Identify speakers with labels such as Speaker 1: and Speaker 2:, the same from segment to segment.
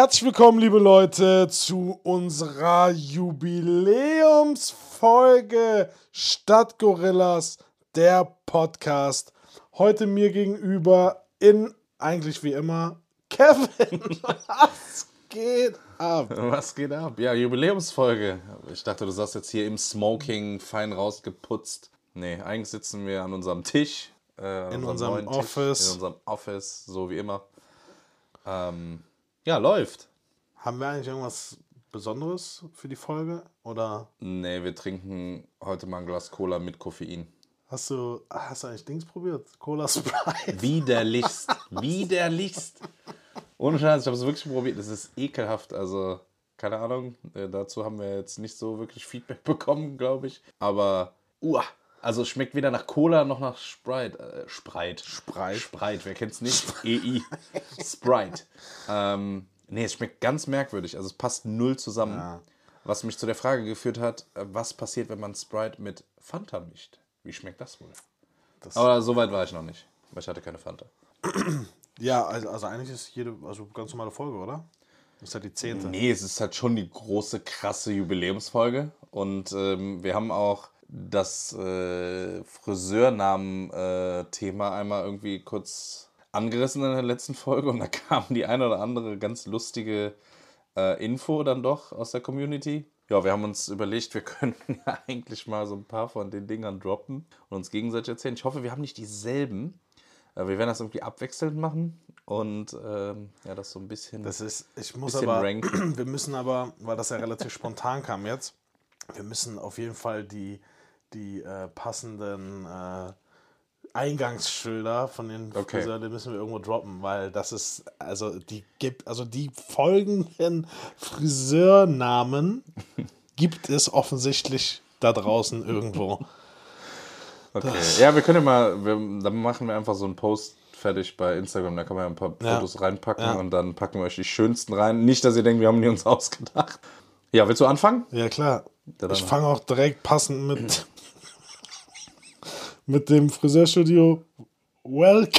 Speaker 1: Herzlich willkommen, liebe Leute, zu unserer Jubiläumsfolge Stadtgorillas, der Podcast. Heute mir gegenüber in, eigentlich wie immer, Kevin. Was geht ab?
Speaker 2: Was geht ab? Ja, Jubiläumsfolge. Ich dachte, du sagst jetzt hier im Smoking, fein rausgeputzt. Nee, eigentlich sitzen wir an unserem Tisch. Äh,
Speaker 1: In unserem Office.
Speaker 2: Tisch, in unserem Office, so wie immer. Ähm, ja, läuft.
Speaker 1: Haben wir eigentlich irgendwas Besonderes für die Folge? Oder
Speaker 2: Nee, wir trinken heute mal ein Glas Cola mit Koffein.
Speaker 1: hast du, hast du eigentlich Dings probiert? Cola Sprite?
Speaker 2: Widerlichst. Widerlichst. Ohne Scheiß, ich habe es wirklich probiert. Es ist ekelhaft. Also, keine Ahnung. Äh, dazu haben wir jetzt nicht so wirklich Feedback bekommen, glaube ich. Aber, uah. Also, es schmeckt weder nach Cola noch nach Sprite. Äh, Sprite.
Speaker 1: Sprite.
Speaker 2: Sprite, wer kennt's nicht? EI. Sprite. Ähm, nee, es schmeckt ganz merkwürdig. Also, es passt null zusammen.
Speaker 1: Ja.
Speaker 2: Was mich zu der Frage geführt hat, äh, was passiert, wenn man Sprite mit Fanta mischt? Wie schmeckt das wohl?
Speaker 1: Das-
Speaker 2: Aber so weit war ich noch nicht. Weil ich hatte keine Fanta.
Speaker 1: Ja, also, also eigentlich ist jede, also ganz normale Folge, oder? Das ist ja die zehnte.
Speaker 2: Nee, es ist halt schon die große, krasse Jubiläumsfolge. Und ähm, wir haben auch das äh, Friseurnamen-Thema einmal irgendwie kurz angerissen in der letzten Folge. Und da kam die eine oder andere ganz lustige äh, Info dann doch aus der Community. Ja, wir haben uns überlegt, wir könnten ja eigentlich mal so ein paar von den Dingern droppen und uns gegenseitig erzählen. Ich hoffe, wir haben nicht dieselben. Äh, Wir werden das irgendwie abwechselnd machen und ähm, ja, das so ein bisschen.
Speaker 1: Das ist, ich muss aber,
Speaker 2: ranken.
Speaker 1: wir müssen aber, weil das ja relativ spontan kam jetzt, wir müssen auf jeden Fall die, die äh, passenden äh, Eingangsschilder von den
Speaker 2: Okay.
Speaker 1: Friseuren, die müssen wir irgendwo droppen, weil das ist, also die gibt, also die folgenden Friseurnamen gibt es offensichtlich da draußen irgendwo.
Speaker 2: Okay. Ja, wir können ja mal, wir, dann machen wir einfach so einen Post fertig bei Instagram, da kann man ja ein paar
Speaker 1: Ja.
Speaker 2: Fotos reinpacken
Speaker 1: Ja.
Speaker 2: und dann packen wir euch die schönsten rein. Nicht, dass ihr denkt, wir haben die uns ausgedacht. Ja, willst du anfangen?
Speaker 1: Ja, klar.
Speaker 2: dann-
Speaker 1: Ich fange auch direkt passend mit, mit dem Friseurstudio Welcome.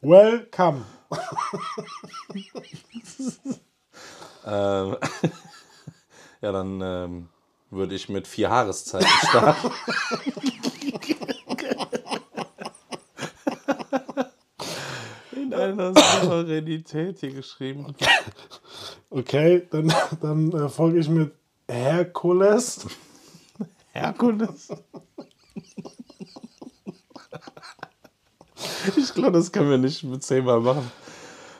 Speaker 1: Welcome.
Speaker 2: Ähm, ja, dann ähm, würde ich mit vier Jahreszeiten starten. In einer Souveränität hier geschrieben.
Speaker 1: Okay, dann, dann äh, folge ich mit Herkules.
Speaker 2: Herkules. Ich glaube, das können wir nicht mit zehnmal machen.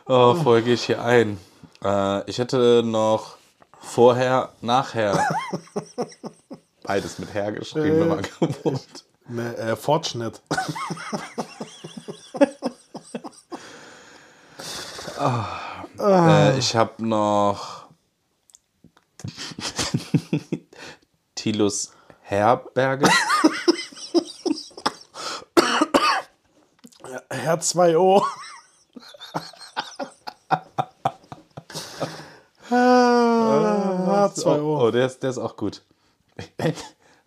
Speaker 2: Oh, folge ich hier ein. Äh, ich hätte noch vorher, nachher. Beides mit her geschrieben, wenn man gewohnt.
Speaker 1: Ne, äh, Fortschnitt.
Speaker 2: Äh, ich habe noch Tilus Herberge.
Speaker 1: Herr 2O. Ah, H2O.
Speaker 2: Oh, der ist, der ist auch gut.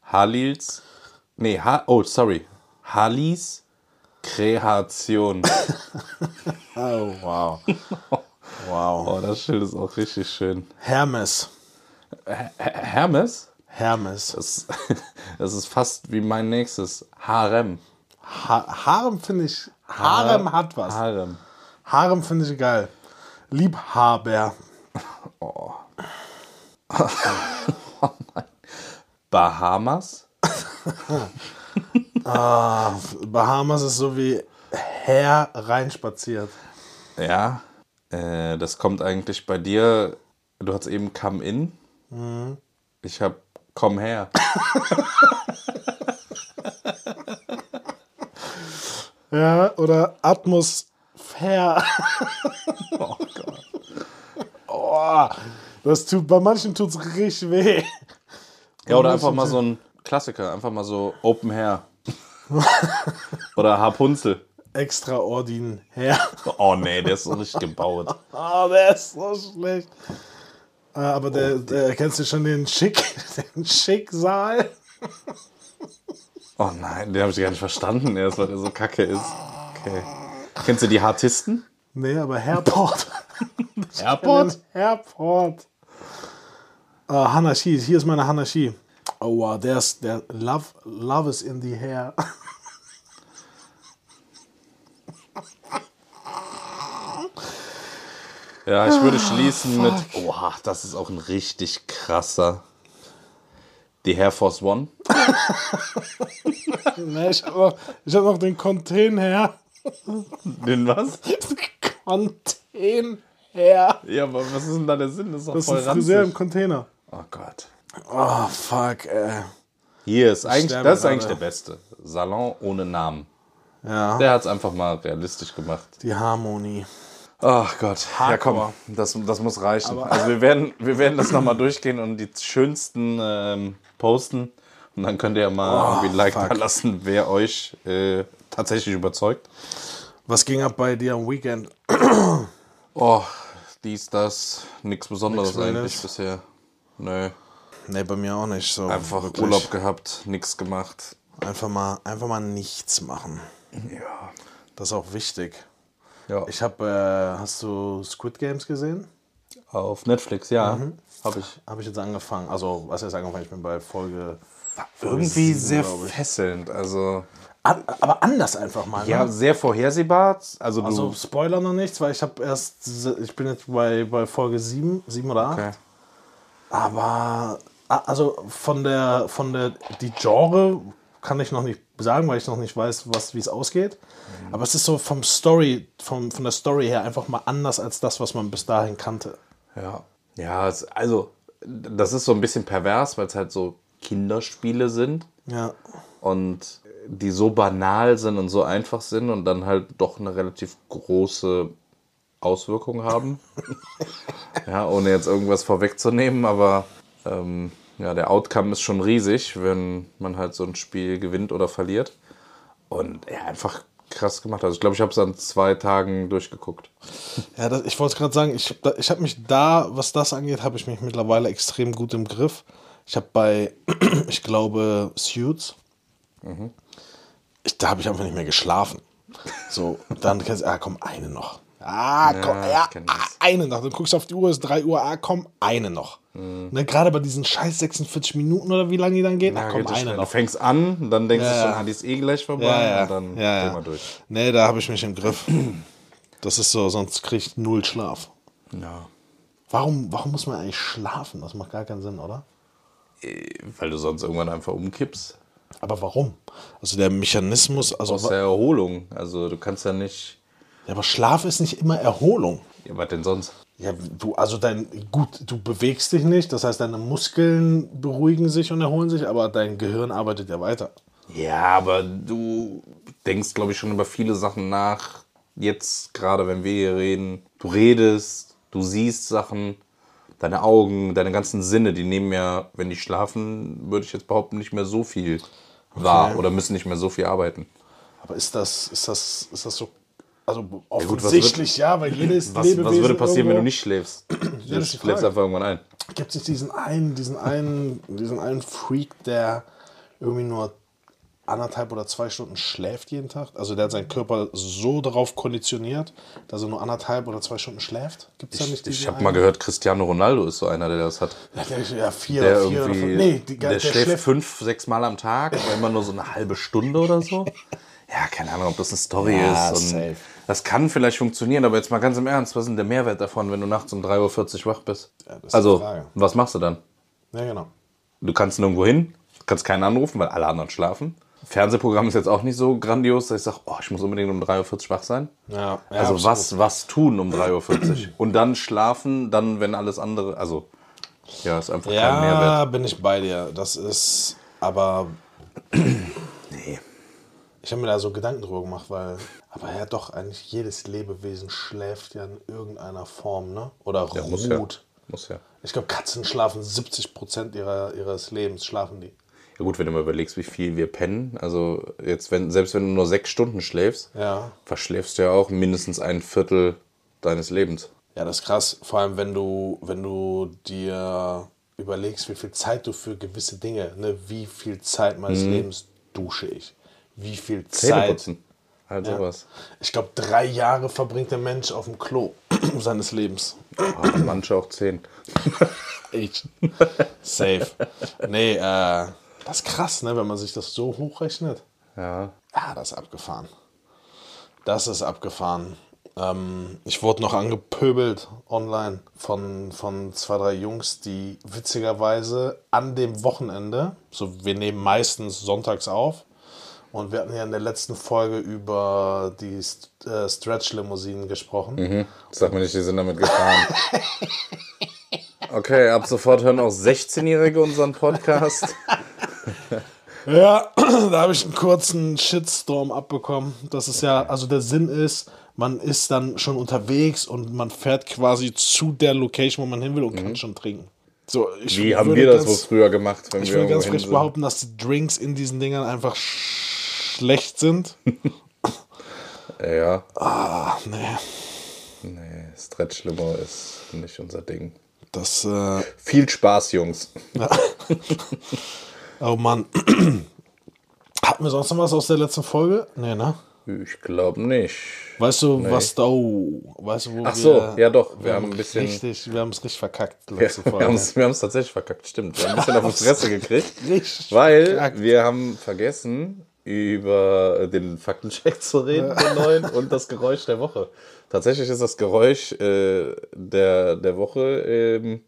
Speaker 2: Halils. Nee, ha oh, sorry. Halis Kreation.
Speaker 1: Oh, wow. Wow.
Speaker 2: Oh, das Schild ist auch richtig schön.
Speaker 1: Hermes.
Speaker 2: Her Hermes?
Speaker 1: Hermes.
Speaker 2: Das, das ist fast wie mein nächstes. Harem.
Speaker 1: Ha Harem finde ich. Harem hat was.
Speaker 2: Harem.
Speaker 1: Harem finde ich geil. Liebhaber.
Speaker 2: Bahamas.
Speaker 1: Bahamas ist so wie Herr reinspaziert.
Speaker 2: Ja. Äh, das kommt eigentlich bei dir. Du hast eben Come In. Ich habe Komm her.
Speaker 1: Ja, oder Atmosphäre.
Speaker 2: Oh Gott.
Speaker 1: Oh, das tut, bei manchen tut es richtig weh.
Speaker 2: Ja, oder einfach mal so ein Klassiker. Einfach mal so Open Hair. oder Rapunzel.
Speaker 1: Extraordinär.
Speaker 2: Oh nee, der ist so richtig gebaut.
Speaker 1: Oh, der ist so schlecht. Äh, aber der, der kennst du schon den Schick, den Schicksal?
Speaker 2: Oh nein, den habe ich gar nicht verstanden erst, weil der so kacke ist. Okay. Kennst du die Hartisten?
Speaker 1: Nee, aber Hairport.
Speaker 2: Airport?
Speaker 1: Hairport. Uh, Hanashi, hier ist meine Hanashi. Oh wow, there's der love, love is in the hair.
Speaker 2: Ja, ich würde schließen mit. Oha, das ist auch ein richtig krasser. Die Air Force One.
Speaker 1: nee, ich habe noch, ich hab noch den Container.
Speaker 2: Den was?
Speaker 1: Container.
Speaker 2: Ja, aber was ist denn da der Sinn? Das ist doch
Speaker 1: Das ist
Speaker 2: voll
Speaker 1: ein Friseur im
Speaker 2: ranzig.
Speaker 1: Container.
Speaker 2: Oh Gott.
Speaker 1: Oh, fuck, ey.
Speaker 2: Hier ist eigentlich, das ist eigentlich der Beste. Salon ohne Namen.
Speaker 1: Ja,
Speaker 2: Der hat es einfach mal realistisch gemacht.
Speaker 1: die Harmonie.
Speaker 2: Ach Gott. Ja, komm,
Speaker 1: Hardcore.
Speaker 2: das, das muss reichen. also wir werden, wir werden das nochmal durchgehen und die schönsten ähm, posten. Und dann könnt ihr mal irgendwie ein Like
Speaker 1: fuck.
Speaker 2: da lassen, wer euch äh, tatsächlich überzeugt.
Speaker 1: Was ging ab bei dir am Weekend?
Speaker 2: Oh, dies, das, nichts Besonderes
Speaker 1: Nix
Speaker 2: eigentlich bisher. Nö,
Speaker 1: Nee, bei mir auch nicht so.
Speaker 2: einfach
Speaker 1: wirklich.
Speaker 2: Urlaub gehabt, nichts gemacht.
Speaker 1: Einfach mal, einfach mal nichts machen.
Speaker 2: Ja.
Speaker 1: Das ist auch wichtig.
Speaker 2: Ja.
Speaker 1: Ich habe, äh, hast du Squid Games gesehen?
Speaker 2: Auf Netflix, ja,
Speaker 1: Mhm.
Speaker 2: habe ich.
Speaker 1: Habe ich jetzt angefangen. Also, was heißt angefangen? Ich bin bei Folge.
Speaker 2: Irgendwie
Speaker 1: sieben,
Speaker 2: sehr
Speaker 1: glaub ich.
Speaker 2: fesselnd, also
Speaker 1: aber anders einfach mal. Ne?
Speaker 2: ja, sehr vorhersehbar. Also,
Speaker 1: Also Spoiler noch nichts, weil ich habe erst, ich bin jetzt bei, bei Folge 7, 7 oder 8.
Speaker 2: okay.
Speaker 1: Aber also von der von der die Genre kann ich noch nicht sagen, weil ich noch nicht weiß, was wie es ausgeht. Aber es ist so vom Story, vom, von der Story her einfach mal anders als das, was man bis dahin kannte.
Speaker 2: Ja, ja, es, also das ist so ein bisschen pervers, weil es halt so Kinderspiele sind
Speaker 1: Ja.
Speaker 2: und die so banal sind und so einfach sind und dann halt doch eine relativ große Auswirkung haben. ja, ohne jetzt irgendwas vorwegzunehmen, aber ähm, ja, der Outcome ist schon riesig, wenn man halt so ein Spiel gewinnt oder verliert. Und ja, einfach krass gemacht. Also ich glaube, ich habe es an zwei Tagen durchgeguckt.
Speaker 1: Ja, das, ich wollte gerade sagen, ich, ich habe mich da, was das angeht, habe ich mich mittlerweile extrem gut im Griff. Ich habe bei, ich glaube, Suits, ich, da habe ich einfach nicht mehr geschlafen. So, dann kannst du, ah, komm, eine noch. Ah, komm, ja, ah, eine noch. Dann guckst du auf die Uhr, es ist 3 Uhr, ah, komm, eine noch. Ne, Gerade bei diesen scheiß 46 Minuten oder wie lange die dann gehen, ah,
Speaker 2: Ja,
Speaker 1: komm,
Speaker 2: geht
Speaker 1: eine
Speaker 2: schnell. Du
Speaker 1: noch.
Speaker 2: fängst an, dann denkst
Speaker 1: Ja,
Speaker 2: du schon, ah, die ist eh gleich vorbei
Speaker 1: Ja, ja.
Speaker 2: und dann
Speaker 1: ja,
Speaker 2: gehen wir durch.
Speaker 1: Nee, da habe ich mich im Griff. Das ist so, sonst krieg ich null Schlaf.
Speaker 2: Ja.
Speaker 1: Warum, warum muss man eigentlich schlafen? Das macht gar keinen Sinn, oder?
Speaker 2: Weil du sonst irgendwann einfach umkippst.
Speaker 1: Aber warum? Also der Mechanismus, also
Speaker 2: Aus der Erholung. Also du kannst ja nicht.
Speaker 1: Ja, aber Schlaf ist nicht immer Erholung.
Speaker 2: Ja, was denn sonst?
Speaker 1: Ja, du, also dein, gut, du bewegst dich nicht, das heißt, deine Muskeln beruhigen sich und erholen sich, aber dein Gehirn arbeitet ja weiter.
Speaker 2: Ja, aber du denkst, glaube ich, schon über viele Sachen nach. Jetzt, gerade wenn wir hier reden, du redest, du siehst Sachen, deine Augen, deine ganzen Sinne, die nehmen ja, wenn die schlafen, würde ich jetzt behaupten, nicht mehr so viel wahr oder müssen nicht mehr so viel arbeiten.
Speaker 1: Aber ist das, ist das, ist das so, also
Speaker 2: gut, was
Speaker 1: offensichtlich ja, weil jedes
Speaker 2: Was,
Speaker 1: Lebewesen
Speaker 2: was würde passieren, wenn du
Speaker 1: irgendwo-
Speaker 2: nicht schläfst? Du
Speaker 1: ist die
Speaker 2: schläfst einfach irgendwann ein.
Speaker 1: Gibt es nicht diesen einen, diesen einen, diesen einen Freak, der irgendwie nur anderthalb oder zwei Stunden schläft jeden Tag? Also der hat seinen Körper so darauf konditioniert, dass er nur anderthalb oder zwei Stunden schläft? Gibt es da nicht
Speaker 2: Ich
Speaker 1: diesen
Speaker 2: habe mal gehört, Cristiano Ronaldo ist so einer, der das hat.
Speaker 1: Ja, der, ja vier,
Speaker 2: Der
Speaker 1: vier
Speaker 2: irgendwie,
Speaker 1: fünf. Nee, die,
Speaker 2: der,
Speaker 1: der,
Speaker 2: schläft,
Speaker 1: schläft
Speaker 2: fünf, sechs Mal am Tag, aber immer nur so eine halbe Stunde oder so. Ja, keine Ahnung, ob das eine Story
Speaker 1: Ja,
Speaker 2: ist. Und
Speaker 1: safe.
Speaker 2: Das kann vielleicht funktionieren, aber jetzt mal ganz im Ernst, was ist denn der Mehrwert davon, wenn du nachts um 3.40 Uhr wach bist?
Speaker 1: Ja,
Speaker 2: also, was machst du dann?
Speaker 1: Ja, genau.
Speaker 2: Du kannst nirgendwo hin, kannst keinen anrufen, weil alle anderen schlafen. Fernsehprogramm ist jetzt auch nicht so grandios, dass ich sage, oh, ich muss unbedingt um 3.40 Uhr wach sein.
Speaker 1: Ja, ja,
Speaker 2: Also was, was tun um 3.40 Uhr? Und dann schlafen, dann, wenn alles andere, also, ja, ist einfach kein Mehrwert.
Speaker 1: Ja, bin ich bei dir. Das ist, aber. Ich habe mir da so Gedanken drüber gemacht, weil, aber ja doch, eigentlich jedes Lebewesen schläft ja in irgendeiner Form, ne? Oder
Speaker 2: Ja, muss ja.
Speaker 1: ruht.
Speaker 2: Muss ja.
Speaker 1: Ich glaube, Katzen schlafen 70 Prozent ihrer, ihres Lebens, schlafen die.
Speaker 2: Ja gut, wenn du mal überlegst, wie viel wir pennen, also jetzt, wenn, selbst wenn du nur sechs Stunden schläfst,
Speaker 1: Ja.
Speaker 2: verschläfst du ja auch mindestens ein Viertel deines Lebens.
Speaker 1: Ja, das ist krass. Vor allem, wenn du, wenn du dir überlegst, wie viel Zeit du für gewisse Dinge, ne, wie viel Zeit meines Lebens dusche ich, wie viel Zeit.
Speaker 2: Halt sowas.
Speaker 1: Ich glaube, drei Jahre verbringt der Mensch auf dem Klo seines Lebens.
Speaker 2: Oh, manche auch zehn.
Speaker 1: Ich. Safe. Nee, äh, das ist krass, ne, wenn man sich das so hochrechnet.
Speaker 2: Ja.
Speaker 1: Ja, das ist abgefahren. Das ist abgefahren. Ähm, ich wurde noch angepöbelt online von, von zwei, drei Jungs, die witzigerweise an dem Wochenende, so wir nehmen meistens sonntags auf, und wir hatten ja in der letzten Folge über die St äh, Stretch-Limousinen gesprochen.
Speaker 2: Sag mir nicht, die sind damit gefahren. Okay, ab sofort hören auch 16-Jährige unseren Podcast.
Speaker 1: Ja, da habe ich einen kurzen Shitstorm abbekommen. Das ist ja, also der Sinn ist, man ist dann schon unterwegs und man fährt quasi zu der Location, wo man hin will und kann schon trinken. So,
Speaker 2: Wie haben wir das
Speaker 1: ganz-
Speaker 2: wohl früher gemacht,
Speaker 1: Ich würde ganz frech behaupten, dass die Drinks in diesen Dingern einfach schlecht sind.
Speaker 2: Ja,
Speaker 1: Ah, nee.
Speaker 2: nee, Stretch-Limo ist nicht unser Ding.
Speaker 1: Das, äh,
Speaker 2: Viel Spaß, Jungs.
Speaker 1: oh Mann. Hatten wir sonst noch was aus der letzten Folge? Nee, ne?
Speaker 2: Ich glaube nicht.
Speaker 1: Weißt du, was da, oh, weißt du, wo
Speaker 2: Ach
Speaker 1: wir,
Speaker 2: so, ja doch, wir haben ein bisschen-
Speaker 1: Richtig, wir haben es richtig verkackt,
Speaker 2: Ja,
Speaker 1: letzte
Speaker 2: wir
Speaker 1: Folge.
Speaker 2: haben es wir tatsächlich verkackt, stimmt. Wir haben ein bisschen auf die Fresse gekriegt.
Speaker 1: Richtig
Speaker 2: Weil
Speaker 1: verkackt.
Speaker 2: wir haben vergessen, über den Faktencheck zu reden, den neuen, und das Geräusch der Woche. Tatsächlich ist das Geräusch äh, der, der Woche ähm,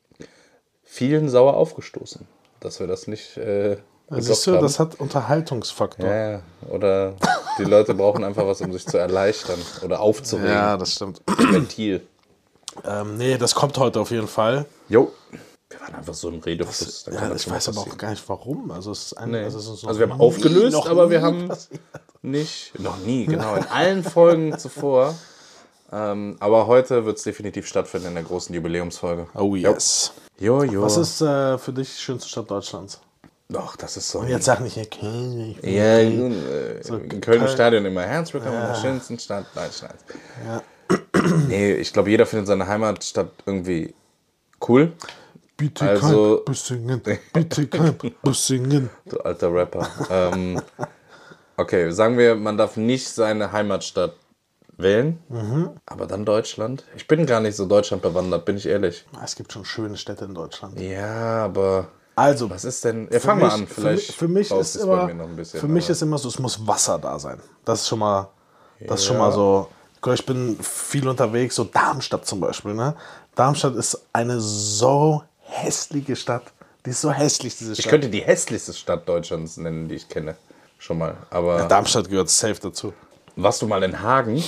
Speaker 2: vielen sauer aufgestoßen, dass wir das nicht äh,
Speaker 1: Siehst du,
Speaker 2: haben.
Speaker 1: das hat Unterhaltungsfaktor.
Speaker 2: ja, ja, oder die Leute brauchen einfach was, um sich zu erleichtern oder aufzuregen.
Speaker 1: Ja, das stimmt.
Speaker 2: Ventil.
Speaker 1: Ähm, nee, das kommt heute auf jeden Fall.
Speaker 2: Jo. Waren einfach so im Redefluss. da kann
Speaker 1: Ja,
Speaker 2: das
Speaker 1: ich weiß aber auch gar nicht warum. Also, es ist ein,
Speaker 2: Nee.
Speaker 1: also, ist
Speaker 2: Also wir haben aufgelöst, aber wir haben-
Speaker 1: passiert.
Speaker 2: Nicht, noch nie, genau. In allen Folgen zuvor. Ähm, aber heute wird es definitiv stattfinden in der großen Jubiläumsfolge.
Speaker 1: Oh yes.
Speaker 2: Jo, jo.
Speaker 1: Was ist äh, für dich die schönste Stadt Deutschlands?
Speaker 2: Doch, das ist so.
Speaker 1: Und jetzt sag nicht, ja, Köln. ich-
Speaker 2: Ja, äh, im Kölner
Speaker 1: Köln.
Speaker 2: Stadion immer. Herzlich willkommen in der schönsten Stadt Deutschlands. Nee, ich glaube, jeder findet seine Heimatstadt irgendwie cool.
Speaker 1: Bitte
Speaker 2: Also-
Speaker 1: kein Büssingen. Bitte kein Büssingen.
Speaker 2: Du alter Rapper. ähm, okay, sagen wir, man darf nicht seine Heimatstadt wählen,
Speaker 1: Mhm.
Speaker 2: aber dann Deutschland. Ich bin gar nicht so Deutschland bewandert, bin ich ehrlich.
Speaker 1: Es gibt schon schöne Städte in Deutschland.
Speaker 2: Ja, aber
Speaker 1: Also,
Speaker 2: was ist denn? Ja,
Speaker 1: für
Speaker 2: fang mal
Speaker 1: mich-
Speaker 2: an,
Speaker 1: für
Speaker 2: vielleicht.
Speaker 1: mich- Für mich, ist immer,
Speaker 2: bisschen,
Speaker 1: für mich
Speaker 2: aber-
Speaker 1: ist immer so, es muss Wasser da sein. Das ist schon mal, das ist schon mal so. Ich bin viel unterwegs, so Darmstadt zum Beispiel. Ne? Darmstadt ist eine so hässliche Stadt. Die ist so hässlich, diese Stadt.
Speaker 2: Ich könnte die hässlichste Stadt Deutschlands nennen, die ich kenne. Schon mal. Aber
Speaker 1: Darmstadt gehört safe dazu.
Speaker 2: warst du mal in Hagen?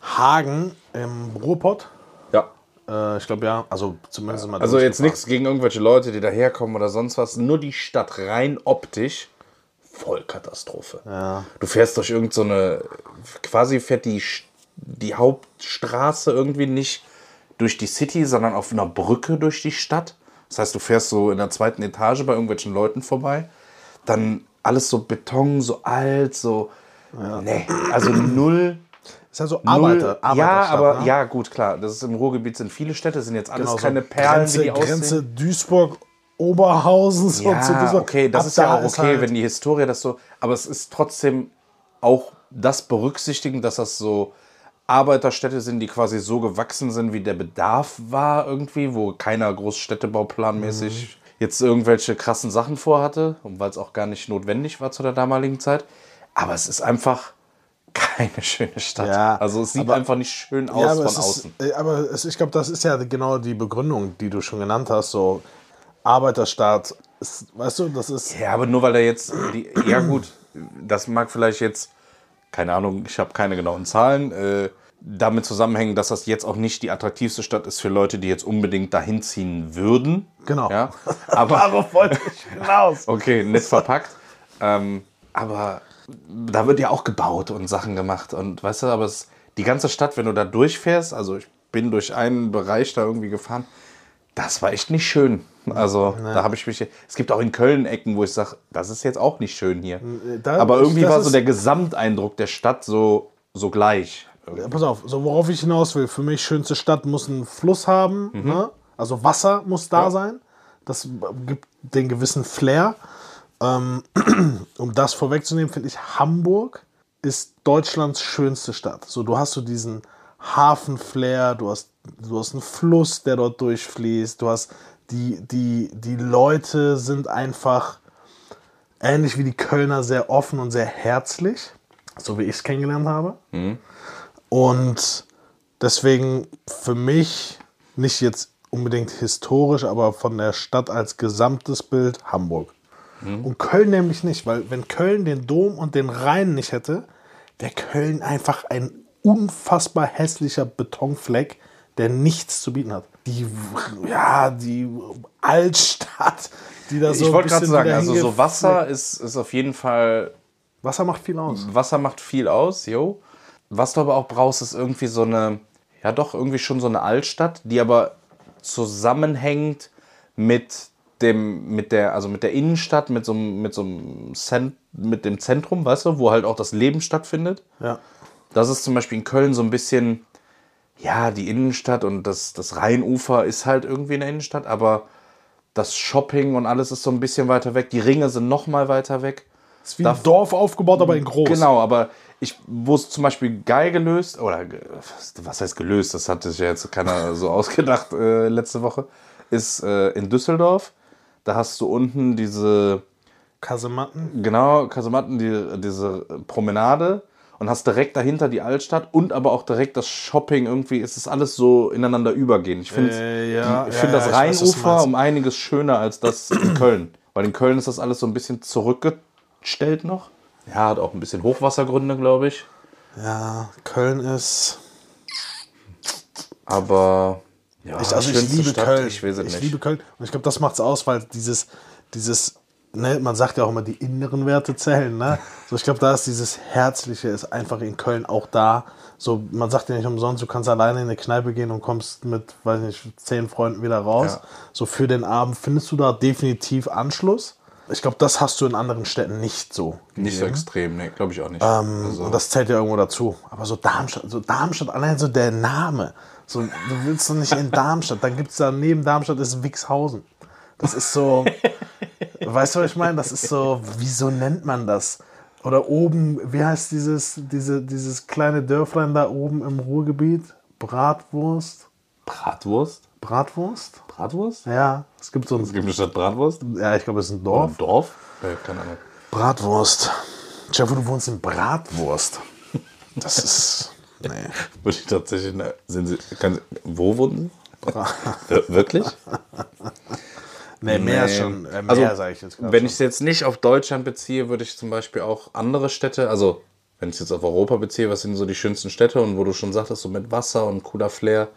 Speaker 1: Hagen im Ruhrpott.
Speaker 2: Ja.
Speaker 1: Äh, ich glaube ja, also zumindest mal.
Speaker 2: Also jetzt nichts gegen irgendwelche Leute, die daherkommen oder sonst was. Nur die Stadt rein optisch. Vollkatastrophe. Du fährst durch irgendeine, quasi fährt die, die Hauptstraße irgendwie nicht durch die City, sondern auf einer Brücke durch die Stadt. Das heißt, du fährst so in der zweiten Etage bei irgendwelchen Leuten vorbei. Dann alles so Beton, so alt, so. Nee, also null.
Speaker 1: Ist ja so
Speaker 2: null
Speaker 1: Arbeiter,
Speaker 2: ja, aber
Speaker 1: ne?
Speaker 2: ja, gut, klar. Das ist im Ruhrgebiet sind viele Städte, sind jetzt alles
Speaker 1: Genau, so
Speaker 2: keine Perlen,
Speaker 1: Grenze,
Speaker 2: wie die aussehen.
Speaker 1: Grenze Duisburg, Oberhausen. So
Speaker 2: Ja,
Speaker 1: zu Duisburg.
Speaker 2: okay, das
Speaker 1: Ab
Speaker 2: ist ja
Speaker 1: da
Speaker 2: auch okay,
Speaker 1: halt-
Speaker 2: wenn die Historie das so, aber es ist trotzdem auch das berücksichtigen, dass das so Arbeiterstädte sind, die quasi so gewachsen sind, wie der Bedarf war irgendwie, wo keiner groß städtebauplanmäßig
Speaker 1: Mhm.
Speaker 2: jetzt irgendwelche krassen Sachen vorhatte und weil es auch gar nicht notwendig war zu der damaligen Zeit. Aber es ist einfach keine schöne Stadt.
Speaker 1: Ja,
Speaker 2: also es sieht
Speaker 1: aber-
Speaker 2: einfach nicht schön aus
Speaker 1: Ja, aber
Speaker 2: von
Speaker 1: es
Speaker 2: außen.
Speaker 1: Ist, äh, aber es, ich glaube, das ist ja genau die Begründung, die du schon genannt hast. So Arbeiterstaat, ist, weißt du, das ist.
Speaker 2: Ja, aber nur weil da jetzt, die, ja gut, das mag vielleicht jetzt, keine Ahnung, ich habe keine genauen Zahlen, äh, damit zusammenhängen, dass das jetzt auch nicht die attraktivste Stadt ist für Leute, die jetzt unbedingt dahin ziehen würden.
Speaker 1: Genau.
Speaker 2: Ja, aber
Speaker 1: Darauf wollte ich hinaus.
Speaker 2: okay, nett verpackt. Ähm, aber da wird ja auch gebaut und Sachen gemacht und weißt du, aber es, die ganze Stadt, wenn du da durchfährst, also ich bin durch einen Bereich da irgendwie gefahren, das war echt nicht schön. Also da habe ich mich, es gibt auch in Köln Ecken, wo ich sage, das ist jetzt auch nicht schön hier.
Speaker 1: da-
Speaker 2: aber irgendwie war so der Gesamteindruck der Stadt so, so gleich.
Speaker 1: Ja, pass auf, so worauf ich hinaus will. Für mich schönste Stadt muss einen Fluss haben.
Speaker 2: Mhm.
Speaker 1: Ne? Also Wasser muss da sein. Das gibt den gewissen Flair. Ähm, um das vorwegzunehmen, finde ich Hamburg ist Deutschlands schönste Stadt. So, du hast so diesen Hafenflair, du hast, du hast einen Fluss, der dort durchfließt, du hast die, die, die Leute sind einfach ähnlich wie die Kölner sehr offen und sehr herzlich, so wie ich es kennengelernt habe. Und deswegen für mich nicht jetzt unbedingt historisch, aber von der Stadt als gesamtes Bild Hamburg. Und Köln nämlich nicht, weil wenn Köln den Dom und den Rhein nicht hätte, wäre Köln einfach ein unfassbar hässlicher Betonfleck, der nichts zu bieten hat. Die, ja, die Altstadt, die da so
Speaker 2: ich wollte gerade sagen, also so Wasser ist, ist auf jeden Fall
Speaker 1: Wasser macht viel aus.
Speaker 2: Wasser macht viel aus, jo. Was du aber auch brauchst, ist irgendwie so eine, ja doch, irgendwie schon so eine Altstadt, die aber zusammenhängt mit dem, mit der, also mit der Innenstadt, mit so, einem- mit so einem Zent, mit dem Zentrum, weißt du, wo halt auch das Leben stattfindet.
Speaker 1: Ja.
Speaker 2: Das ist zum Beispiel in Köln so ein bisschen, ja, die Innenstadt und das, das Rheinufer ist halt irgendwie in der Innenstadt, aber das Shopping und alles ist so ein bisschen weiter weg. Die Ringe sind noch mal weiter weg.
Speaker 1: Ist wie ein Dorf aufgebaut, aber in groß.
Speaker 2: Genau, aber ich, wo es zum Beispiel geil gelöst, oder was heißt gelöst, das hat sich ja jetzt keiner so ausgedacht äh, letzte Woche, ist äh, in Düsseldorf. Da hast du unten diese,
Speaker 1: Kasematten.
Speaker 2: genau, Kasematten, die, diese Promenade und hast direkt dahinter die Altstadt und aber auch direkt das Shopping irgendwie. Es ist alles so ineinander übergehend. Ich finde
Speaker 1: Äh, ja,
Speaker 2: ich
Speaker 1: ja,
Speaker 2: find
Speaker 1: ja,
Speaker 2: das
Speaker 1: ich weiß,
Speaker 2: Rheinufer
Speaker 1: meinst.
Speaker 2: um einiges schöner als das in Köln. Weil in Köln ist das alles so ein bisschen zurückgestellt noch. Ja, hat auch ein bisschen Hochwassergründe, glaube ich.
Speaker 1: Ja, Köln ist.
Speaker 2: Aber ja,
Speaker 1: Ich, also ich liebe
Speaker 2: Stadt,
Speaker 1: Köln.
Speaker 2: Ich weiß es nicht.
Speaker 1: liebe Köln. Und ich glaube, das macht's aus, weil dieses, dieses, ne, man sagt ja auch immer, die inneren Werte zählen, ne? So, ich glaube, da ist dieses Herzliche ist einfach in Köln auch da. So, man sagt ja nicht umsonst, du kannst alleine in eine Kneipe gehen und kommst mit, weiß nicht, zehn Freunden wieder raus.
Speaker 2: Ja.
Speaker 1: So für den Abend findest du da definitiv Anschluss. Ich glaube, das hast du in anderen Städten nicht so.
Speaker 2: nicht so extrem, nee, glaube ich auch nicht.
Speaker 1: Ähm,
Speaker 2: also,
Speaker 1: Und das zählt ja irgendwo dazu. Aber so Darmstadt, so Darmstadt, allein so der Name. So, du willst doch nicht in Darmstadt. Dann gibt es da neben Darmstadt ist Wixhausen. Das ist so, weißt du, was ich meine? Das ist so, wieso nennt man das? Oder oben, wie heißt dieses, diese, dieses kleine Dörflein da oben im Ruhrgebiet? Bratwurst?
Speaker 2: Bratwurst?
Speaker 1: Bratwurst?
Speaker 2: Bratwurst?
Speaker 1: Ja, es gibt so
Speaker 2: Es
Speaker 1: ein,
Speaker 2: gibt eine Stadt Bratwurst?
Speaker 1: ja, ich glaube, es ist ein Dorf.
Speaker 2: ein Dorf? Ja, keine Ahnung.
Speaker 1: Bratwurst. Jeff, du wohnst in Bratwurst. Das ist, nee.
Speaker 2: Würde ich tatsächlich, sind Sie, kann, wo wohnen Sie? Wirklich?
Speaker 1: Nee, mehr
Speaker 2: Nee.
Speaker 1: schon. Äh, mehr,
Speaker 2: Also,
Speaker 1: sage ich jetzt.
Speaker 2: Wenn ich es jetzt nicht auf Deutschland beziehe, würde ich zum Beispiel auch andere Städte, also wenn ich es jetzt auf Europa beziehe, was sind so die schönsten Städte und wo du schon sagtest, so mit Wasser und cooler Flair,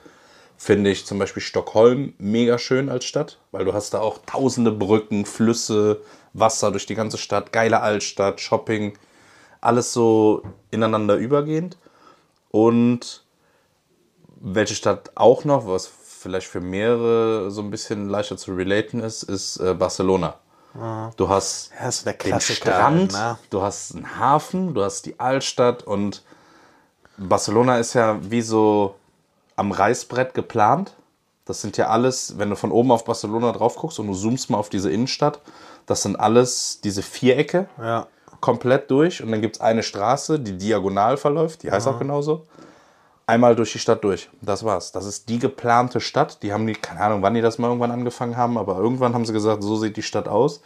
Speaker 2: finde ich zum Beispiel Stockholm mega schön als Stadt, weil du hast da auch tausende Brücken, Flüsse, Wasser durch die ganze Stadt, geile Altstadt, Shopping, alles so ineinander übergehend. Und welche Stadt auch noch, was vielleicht für mehrere so ein bisschen leichter zu relaten ist, ist äh, Barcelona. Du hast
Speaker 1: Ja, der
Speaker 2: den
Speaker 1: Klassiker,
Speaker 2: Strand,
Speaker 1: ne?
Speaker 2: du hast einen Hafen, du hast die Altstadt und Barcelona ist ja wie so am Reißbrett geplant. Das sind ja alles, wenn du von oben auf Barcelona drauf guckst und du zoomst mal auf diese Innenstadt, das sind alles diese Vierecke
Speaker 1: Ja.
Speaker 2: komplett durch und dann gibt es eine Straße, die diagonal verläuft, die heißt auch genauso. Einmal durch die Stadt durch. Das war's. Das ist die geplante Stadt. Die haben die, keine Ahnung, wann die das mal irgendwann angefangen haben, aber irgendwann haben sie gesagt, so sieht die Stadt aus.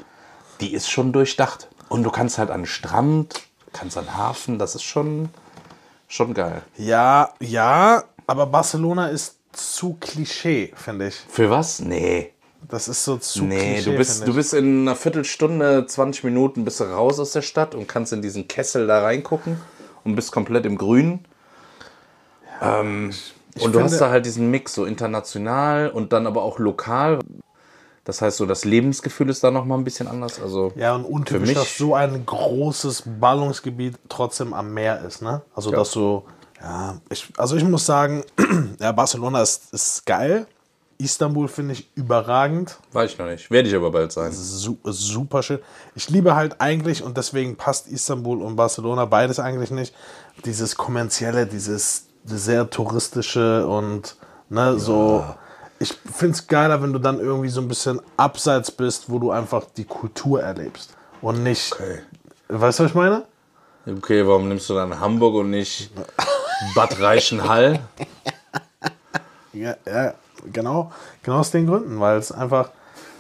Speaker 2: Die ist schon durchdacht. Und du kannst halt an den Strand, kannst an den Hafen, das ist schon, schon geil.
Speaker 1: Ja, ja, aber Barcelona ist zu Klischee, finde ich.
Speaker 2: Für was? Nee.
Speaker 1: Das ist so zu
Speaker 2: Nee,
Speaker 1: Klischee.
Speaker 2: du bist, du bist in einer Viertelstunde, 20 Minuten bist du raus aus der Stadt und kannst in diesen Kessel da reingucken und bist komplett im Grünen. Ähm, und du hast da halt diesen Mix, so international und dann aber auch lokal. Das heißt, so das Lebensgefühl ist da nochmal ein bisschen anders. Also,
Speaker 1: Ja, und untypisch,
Speaker 2: mich-
Speaker 1: dass so ein großes Ballungsgebiet trotzdem am Meer ist, ne? Also,
Speaker 2: Ja.
Speaker 1: dass du, ja, ich, also ich muss sagen, ja, Barcelona ist, ist geil. Istanbul finde ich überragend.
Speaker 2: weiß ich noch nicht. Werde ich aber bald sein.
Speaker 1: Su super schön. Ich liebe halt eigentlich, und deswegen passt Istanbul und Barcelona beides eigentlich nicht, dieses kommerzielle, dieses sehr touristische und ne, so. Ich finde es geiler, wenn du dann irgendwie so ein bisschen abseits bist, wo du einfach die Kultur erlebst. Und nicht.
Speaker 2: Okay.
Speaker 1: Weißt du, was ich meine?
Speaker 2: Okay, warum nimmst du dann Hamburg und nicht Bad Reichenhall?
Speaker 1: Ja, ja genau, genau aus den Gründen, weil es einfach,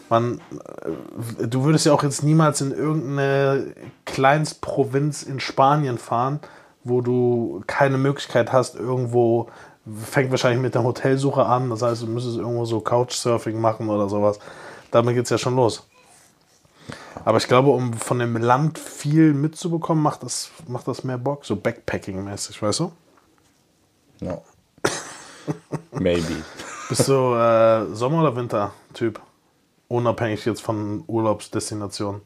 Speaker 1: man, äh, du würdest ja auch jetzt niemals in irgendeine Kleinstprovinz in Spanien fahren, wo du keine Möglichkeit hast, irgendwo, fängt wahrscheinlich mit der Hotelsuche an, das heißt, du müsstest irgendwo so Couchsurfing machen oder sowas. Damit geht es ja schon los. Aber ich glaube, um von dem Land viel mitzubekommen, macht das, macht das mehr Bock, so Backpacking-mäßig, weißt du?
Speaker 2: No. Maybe.
Speaker 1: Bist du äh, Sommer- oder Winter-Typ? Unabhängig jetzt von Urlaubsdestinationen.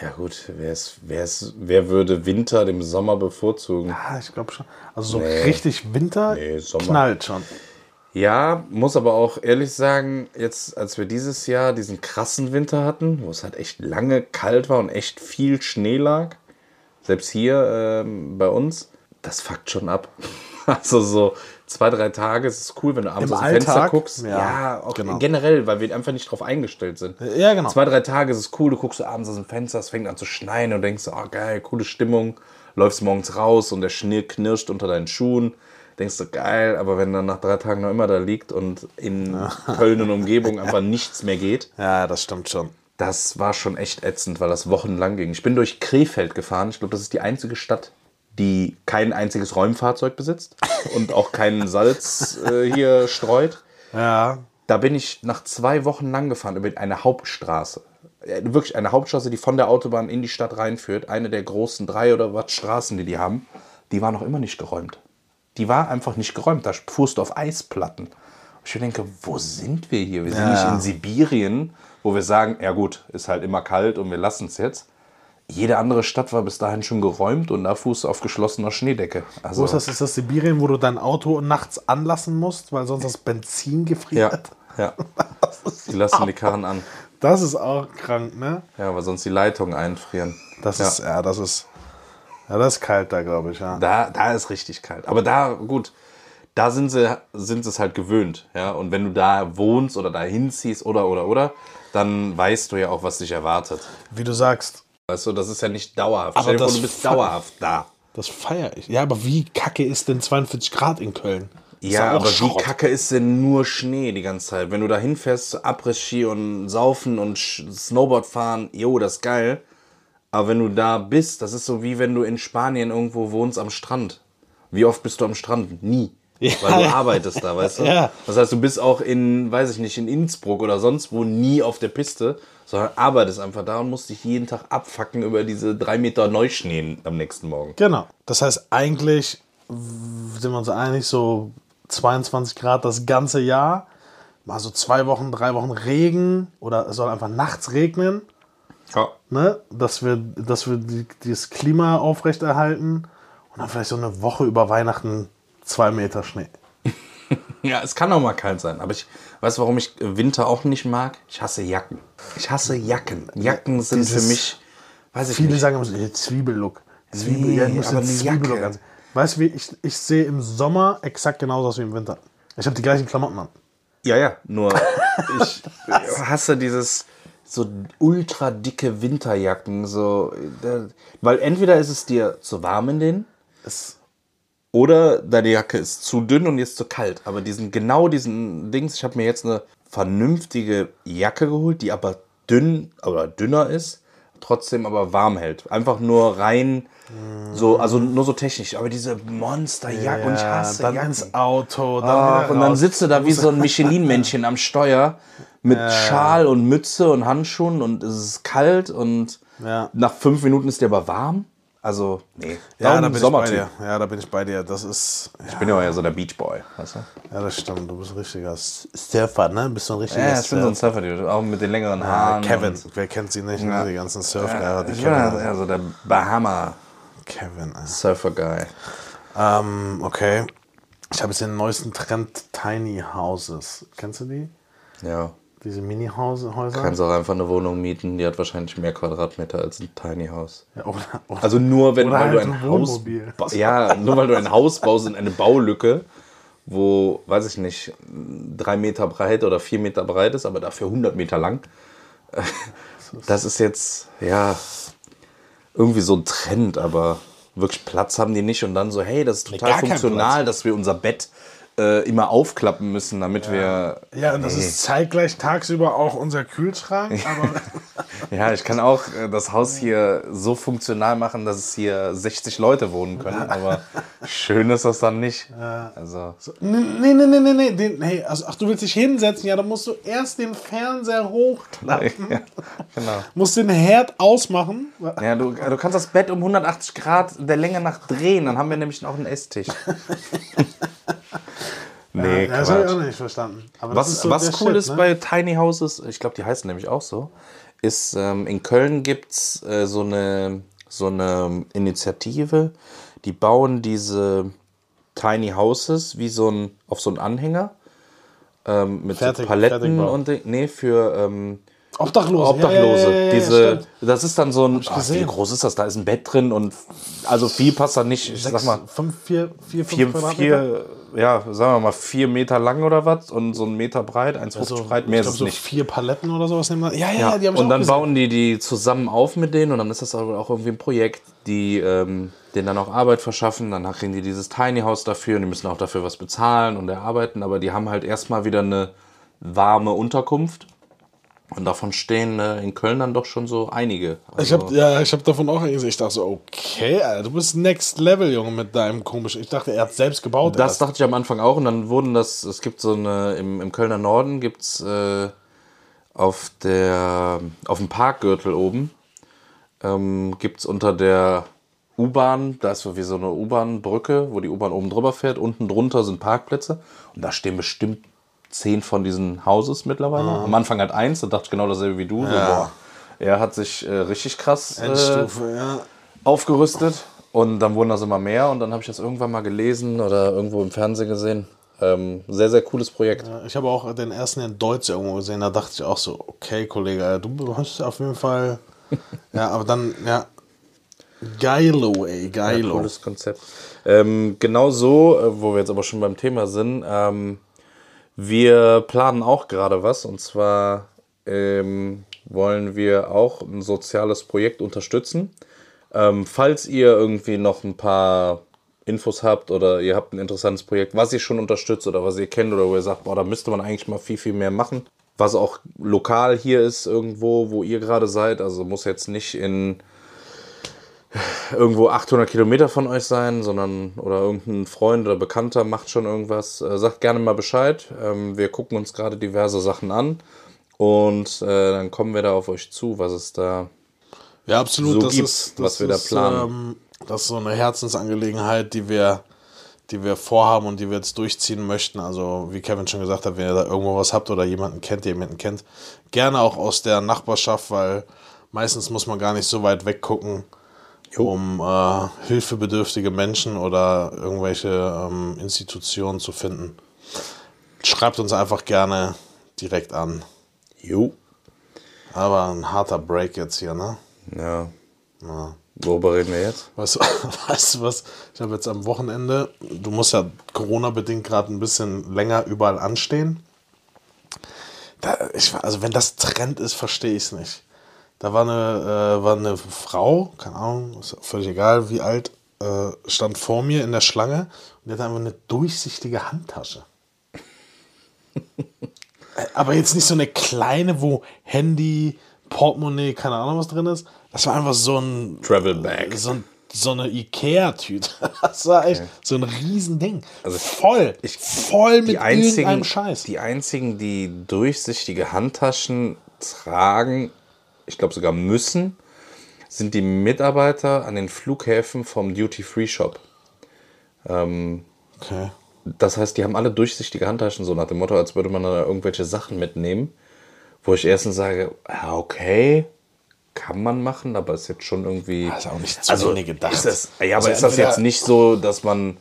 Speaker 2: Ja gut, wer, ist, wer, würde Winter dem Sommer bevorzugen?
Speaker 1: Ah, ich glaube schon. Also so
Speaker 2: Nee.
Speaker 1: richtig Winter
Speaker 2: Nee, Sommer.
Speaker 1: knallt schon.
Speaker 2: Ja, muss aber auch ehrlich sagen, jetzt als wir dieses Jahr diesen krassen Winter hatten, wo es halt echt lange kalt war und echt viel Schnee lag, selbst hier ähm, bei uns, das fuckt schon ab. Also so zwei, drei Tage ist es cool, wenn du abends
Speaker 1: Im
Speaker 2: aus dem Fenster
Speaker 1: Alltag?
Speaker 2: guckst.
Speaker 1: Ja,
Speaker 2: Ja, auch
Speaker 1: genau.
Speaker 2: generell, weil wir einfach nicht drauf eingestellt sind.
Speaker 1: Ja, genau.
Speaker 2: Zwei, drei Tage ist es cool, du guckst abends aus dem Fenster, es fängt an zu schneien und denkst, oh geil, coole Stimmung. Läufst morgens raus und der Schnee knirscht unter deinen Schuhen. Denkst du, geil, aber wenn dann nach drei Tagen noch immer da liegt und in Köln und Umgebung einfach nichts mehr geht,
Speaker 1: Ja, das stimmt schon.
Speaker 2: das war schon echt ätzend, weil das wochenlang ging. Ich bin durch Krefeld gefahren. Ich glaube, das ist die einzige Stadt, die kein einziges Räumfahrzeug besitzt und auch keinen Salz äh, hier streut.
Speaker 1: Ja,
Speaker 2: Da bin ich nach zwei Wochen lang gefahren über eine Hauptstraße. Wirklich eine Hauptstraße, die von der Autobahn in die Stadt reinführt. Eine der großen drei oder was Straßen, die die haben. Die war noch immer nicht geräumt. Die war einfach nicht geräumt. Da fuhrst du auf Eisplatten. Und ich denke, wo sind wir hier? Wir sind
Speaker 1: Ja.
Speaker 2: nicht in Sibirien, wo wir sagen, ja gut, ist halt immer kalt und wir lassen es jetzt. Jede andere Stadt war bis dahin schon geräumt und da du auf geschlossener Schneedecke. Also,
Speaker 1: wo ist das? Ist das Sibirien, wo du dein Auto nachts anlassen musst, weil sonst das Benzin
Speaker 2: Ja,
Speaker 1: gefriert?
Speaker 2: ja. Die lassen die Karren an.
Speaker 1: Das ist auch krank, ne?
Speaker 2: Ja, weil sonst die Leitungen einfrieren.
Speaker 1: Das
Speaker 2: Ja.
Speaker 1: ist, ja, das ist, ja, das ist kalt da, glaube ich, ja.
Speaker 2: Da, da ist richtig kalt. Aber da, gut, da sind sie, sind sie es halt gewöhnt. Ja? Und wenn du da wohnst oder da hinziehst oder, oder, oder, dann weißt du ja auch, was dich erwartet.
Speaker 1: Wie du sagst,
Speaker 2: Weißt du, das ist ja nicht dauerhaft.
Speaker 1: Aber
Speaker 2: vor,
Speaker 1: das
Speaker 2: du bist dauerhaft da.
Speaker 1: das feiere ich. Ja, aber wie kacke ist denn 42 Grad in Köln?
Speaker 2: Ja, aber
Speaker 1: Schrott.
Speaker 2: wie kacke ist denn nur Schnee die ganze Zeit? Wenn du da hinfährst, Après-Ski und Saufen und Snowboard fahren, jo, das ist geil. Aber wenn du da bist, das ist so wie wenn du in Spanien irgendwo wohnst am Strand. Wie oft bist du am Strand? Nie.
Speaker 1: Ja.
Speaker 2: Weil du arbeitest da, weißt du?
Speaker 1: Ja.
Speaker 2: Das heißt, du bist auch in, weiß ich nicht, in Innsbruck oder sonst wo nie auf der Piste, sondern arbeitest einfach da und musst dich jeden Tag abfacken über diese drei Meter Neuschnee am nächsten Morgen.
Speaker 1: Genau. Das heißt, eigentlich sind wir uns einig, so 22 Grad das ganze Jahr. Mal so zwei Wochen, drei Wochen Regen oder es soll einfach nachts regnen,
Speaker 2: Ja.
Speaker 1: ne? dass wir, dass wir die, dieses Klima aufrechterhalten und dann vielleicht so eine Woche über Weihnachten zwei Meter Schnee.
Speaker 2: Ja, es kann auch mal kalt sein, aber ich weiß, warum ich Winter auch nicht mag. Ich hasse Jacken. Ich hasse Jacken. Jacken sind
Speaker 1: Dieses-
Speaker 2: für mich, weiß ich
Speaker 1: Viele
Speaker 2: nicht.
Speaker 1: sagen immer so, "Hey, Zwiebellook. Zwiebel,
Speaker 2: Nee,
Speaker 1: ja, ich muss
Speaker 2: aber
Speaker 1: Zwiebellook. Weißt du, wie ich, ich sehe im Sommer exakt genauso aus wie im Winter. Ich habe die gleichen Klamotten an.
Speaker 2: Ja, ja, nur ich hasse dieses so ultra dicke Winterjacken, so, weil entweder ist es dir zu warm in denen
Speaker 1: Es,
Speaker 2: oder deine Jacke ist zu dünn und ist zu kalt. Aber diesen genau diesen Dings, ich habe mir jetzt eine vernünftige Jacke geholt, die aber dünn oder dünner ist, trotzdem aber warm hält. Einfach nur rein so, also nur so technisch. Aber diese Monsterjacke und ich
Speaker 1: ja,
Speaker 2: hasse
Speaker 1: dann
Speaker 2: Jacken.
Speaker 1: ins Auto, dann
Speaker 2: Ach, und dann du da wie so ein Michelin-Männchen am Steuer mit Schal und Mütze und Handschuhen und es ist kalt und
Speaker 1: Ja.
Speaker 2: nach fünf Minuten ist dir aber warm. Also, nee.
Speaker 1: Ja, da bin ich bei dir. Ja, da bin ich bei dir. Das ist.
Speaker 2: Ich bin ja auch eher so der Beachboy, weißt du?
Speaker 1: Ja, das stimmt. Du bist ein richtiger Surfer, ne? Bist du ein richtiger
Speaker 2: Ja, ich bin so ein
Speaker 1: Surfer.
Speaker 2: Surfer-Dude, auch mit den längeren
Speaker 1: Ja,
Speaker 2: Haaren.
Speaker 1: Kevin, wer kennt sie nicht? Ne? Die ganzen Surfer.
Speaker 2: Ja,
Speaker 1: die
Speaker 2: ich bin
Speaker 1: Kevin.
Speaker 2: ja so der Bahama-Surfer-Guy.
Speaker 1: Kevin. ey. Ähm, okay. Ich habe jetzt den neuesten Trend Tiny Houses. Kennst du die?
Speaker 2: Ja.
Speaker 1: Diese Mini-Häuser?
Speaker 2: Kannst auch einfach eine Wohnung mieten, die hat wahrscheinlich mehr Quadratmeter als ein Tiny House.
Speaker 1: Ja, oder, oder,
Speaker 2: Also nur wenn weil du
Speaker 1: halt
Speaker 2: ein
Speaker 1: ein
Speaker 2: Haus ja nur weil du ein Haus baust in eine Baulücke, wo weiß ich nicht drei Meter breit oder vier Meter breit ist, aber dafür 100 Meter lang. Das ist jetzt ja irgendwie so ein Trend, aber wirklich Platz haben die nicht und dann so, hey, das ist total funktional, dass wir unser Bett äh, immer aufklappen müssen, damit wir.
Speaker 1: Ja, und das ist zeitgleich tagsüber auch unser Kühlschrank. Aber
Speaker 2: Ja, ich kann auch äh, das Haus hier so funktional machen, dass es hier 60 Leute wohnen können, aber schön ist das dann nicht. Also,
Speaker 1: nee, nee, nee, nee, nee. Den, hey, also, ach, du willst dich hinsetzen? Ja, dann musst du erst den Fernseher hochklappen.
Speaker 2: ja, genau.
Speaker 1: Musst den Herd ausmachen.
Speaker 2: Ja, du, du kannst das Bett um 180 Grad der Länge nach drehen, dann haben wir nämlich auch einen Esstisch. nee,
Speaker 1: Ja, das habe ich auch nicht verstanden. Aber
Speaker 2: Was,
Speaker 1: so
Speaker 2: was cool
Speaker 1: Shit,
Speaker 2: ist
Speaker 1: ne?
Speaker 2: bei Tiny Houses, ich glaube, die heißen nämlich auch so, ist, ähm, in Köln gibt es äh, so, eine, so eine Initiative, die bauen diese Tiny Houses wie so ein, auf so einen Anhänger ähm, mit
Speaker 1: Fertig-
Speaker 2: so Paletten
Speaker 1: Fertigbau.
Speaker 2: und nee, für ähm,
Speaker 1: Obdachlose.
Speaker 2: Obdachlose.
Speaker 1: Ja, ja, ja,
Speaker 2: Diese, das ist dann so ein, ach, wie
Speaker 1: gesehen.
Speaker 2: groß ist das? Da ist ein Bett drin und also viel passt da nicht. Ich
Speaker 1: Sechs,
Speaker 2: sag mal,
Speaker 1: fünf, vier, vier,
Speaker 2: vier, vier, ja, sagen wir mal, vier Meter lang oder was und so ein Meter breit, 1,50
Speaker 1: Also,
Speaker 2: breit, mehr
Speaker 1: ich
Speaker 2: ist
Speaker 1: glaub,
Speaker 2: es
Speaker 1: so
Speaker 2: nicht.
Speaker 1: vier Paletten oder sowas nehmen wir. Ja, ja,
Speaker 2: Ja,
Speaker 1: die haben
Speaker 2: und dann bauen die die zusammen auf mit denen und dann ist das auch irgendwie ein Projekt, die ähm, denen dann auch Arbeit verschaffen. Dann kriegen die dieses Tiny House dafür und die müssen auch dafür was bezahlen und erarbeiten, aber die haben halt erstmal wieder eine warme Unterkunft. Und davon stehen äh, in Köln dann doch schon so einige.
Speaker 1: Ich habe ja, ich habe davon auch gesehen. Ich dachte so, okay, Alter, du bist Next Level, Junge, mit deinem komischen. Ich dachte, er hat selbst gebaut.
Speaker 2: Das
Speaker 1: erst.
Speaker 2: dachte ich am Anfang auch und dann wurden das, es gibt so eine, im, im Kölner Norden gibt es äh, auf der, auf dem Parkgürtel oben, ähm, gibt es unter der U-Bahn, da ist so wie so eine U-Bahn-Brücke, wo die U-Bahn oben drüber fährt, unten drunter sind Parkplätze und da stehen bestimmt zehn von diesen Houses mittlerweile. Am Anfang hat eins, da dachte ich genau dasselbe wie du. So, boah, er hat sich äh, richtig krass äh,
Speaker 1: Endstufe, ja.
Speaker 2: aufgerüstet und dann wurden das immer mehr und dann habe ich das irgendwann mal gelesen oder irgendwo im Fernsehen gesehen. Ähm, sehr, sehr cooles Projekt.
Speaker 1: Ich habe auch den ersten in Deutsch irgendwo gesehen, da dachte ich auch so, okay, Kollege, Alter, du hast auf jeden Fall. ja, aber dann, ja. Geilo, ey, geilo.
Speaker 2: Cooles Konzept. Ähm, genau so, äh, wo wir jetzt aber schon beim Thema sind, ähm, wir planen auch gerade was und zwar ähm, wollen wir auch ein soziales Projekt unterstützen. Ähm, falls ihr irgendwie noch ein paar Infos habt oder ihr habt ein interessantes Projekt, was ihr schon unterstützt oder was ihr kennt oder wo ihr sagt, boah, da müsste man eigentlich mal viel, viel mehr machen. Was auch lokal hier ist, irgendwo, wo ihr gerade seid. Also muss jetzt nicht in irgendwo 800 Kilometer von euch sein, sondern oder irgendein Freund oder Bekannter macht schon irgendwas. Äh, sagt gerne mal Bescheid. Ähm, wir gucken uns gerade diverse Sachen an und äh, dann kommen wir da auf euch zu, was es da
Speaker 1: Ja, absolut.
Speaker 2: so
Speaker 1: das
Speaker 2: gibt,
Speaker 1: ist, das
Speaker 2: was wir da
Speaker 1: ist,
Speaker 2: planen.
Speaker 1: Ähm, das ist so eine Herzensangelegenheit, die wir, die wir vorhaben und die wir jetzt durchziehen möchten. Also, wie Kevin schon gesagt hat, wenn ihr da irgendwo was habt oder jemanden kennt, der jemanden kennt, gerne auch aus der Nachbarschaft, weil meistens muss man gar nicht so weit weggucken, um äh, hilfebedürftige Menschen oder irgendwelche ähm, Institutionen zu finden. Schreibt uns einfach gerne direkt an.
Speaker 2: Jo.
Speaker 1: Aber ein harter Break jetzt hier, ne?
Speaker 2: Ja. Worüber reden wir jetzt?
Speaker 1: Weißt du, weißt du was? Ich habe jetzt am Wochenende, du musst ja Corona-bedingt gerade ein bisschen länger überall anstehen. Da, ich, also wenn das Trend ist, verstehe ich es nicht. Da war eine, äh, war eine Frau, keine Ahnung, ist völlig egal, wie alt, äh, stand vor mir in der Schlange und die hatte einfach eine durchsichtige Handtasche. Äh, Aber jetzt nicht so eine kleine, wo Handy, Portemonnaie, keine Ahnung was drin ist. Das war einfach so ein
Speaker 2: Travel Bag.
Speaker 1: so, ein, so eine Ikea-Tüte. Das war echt so ein Riesending. Also voll. voll mit
Speaker 2: einzigen,
Speaker 1: irgendeinem Scheiß.
Speaker 2: die einzigen, die durchsichtige Handtaschen tragen, ich glaube sogar müssen, sind die Mitarbeiter an den Flughäfen vom Duty-Free-Shop.
Speaker 1: okay.
Speaker 2: Das heißt, die haben alle durchsichtige Handtaschen, so nach dem Motto, als würde man da irgendwelche Sachen mitnehmen. Wo ich erstens sage, okay, kann man machen, aber ist jetzt schon irgendwie.
Speaker 1: Das ist auch nicht zu
Speaker 2: also,
Speaker 1: gedacht.
Speaker 2: Ist das, ja,
Speaker 1: Also
Speaker 2: aber ist das jetzt nicht so, dass man.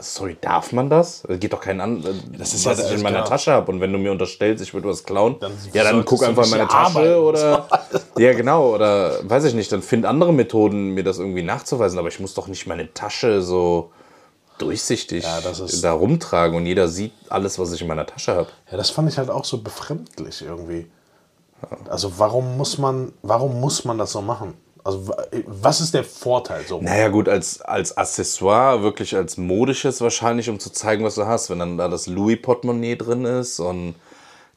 Speaker 2: Sorry, darf man das? Das geht doch keinen an,
Speaker 1: Das ist
Speaker 2: was
Speaker 1: ja-
Speaker 2: ich in meiner
Speaker 1: genau.
Speaker 2: Tasche habe. Und wenn du mir unterstellst, ich würde was klauen,
Speaker 1: Dann
Speaker 2: ja, dann guck einfach in meine Tasche
Speaker 1: arbeiten.
Speaker 2: oder. ja, genau. Oder weiß ich nicht, dann find andere Methoden, mir das irgendwie nachzuweisen. Aber ich muss doch nicht meine Tasche so durchsichtig
Speaker 1: Ja,
Speaker 2: da rumtragen und jeder sieht alles, was ich in meiner Tasche habe.
Speaker 1: Ja, das fand ich halt auch so befremdlich irgendwie. Also warum muss man, warum muss man das so machen? Also wa- was ist der Vorteil so?
Speaker 2: Naja, gut, als, als Accessoire, wirklich als modisches wahrscheinlich, um zu zeigen, was du hast. Wenn dann da das Louis-Portemonnaie drin ist und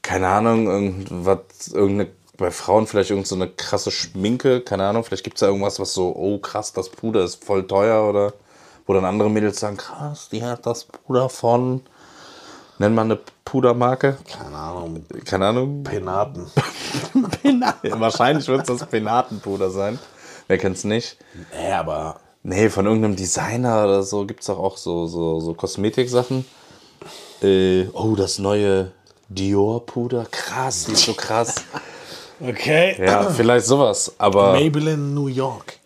Speaker 2: keine Ahnung, irgendwas, irgendeine, bei Frauen vielleicht irgend so eine krasse Schminke, keine Ahnung, vielleicht gibt es da irgendwas, was so, oh krass, das Puder ist voll teuer oder wo dann andere Mädels sagen, krass, die hat das Puder von, nenn mal eine Pudermarke,
Speaker 1: Keine Ahnung,
Speaker 2: keine Ahnung.
Speaker 1: Penaten.
Speaker 2: Ja, wahrscheinlich wird es das Penatenpuder sein. Wer kennt's nicht?
Speaker 1: Nee, aber
Speaker 2: Nee, von irgendeinem Designer oder so gibt es doch auch so, so, so Kosmetiksachen. Äh, oh, das neue Dior-Puder. Krass, ist so krass.
Speaker 1: okay.
Speaker 2: ja, vielleicht sowas. Aber
Speaker 1: Maybelline New York.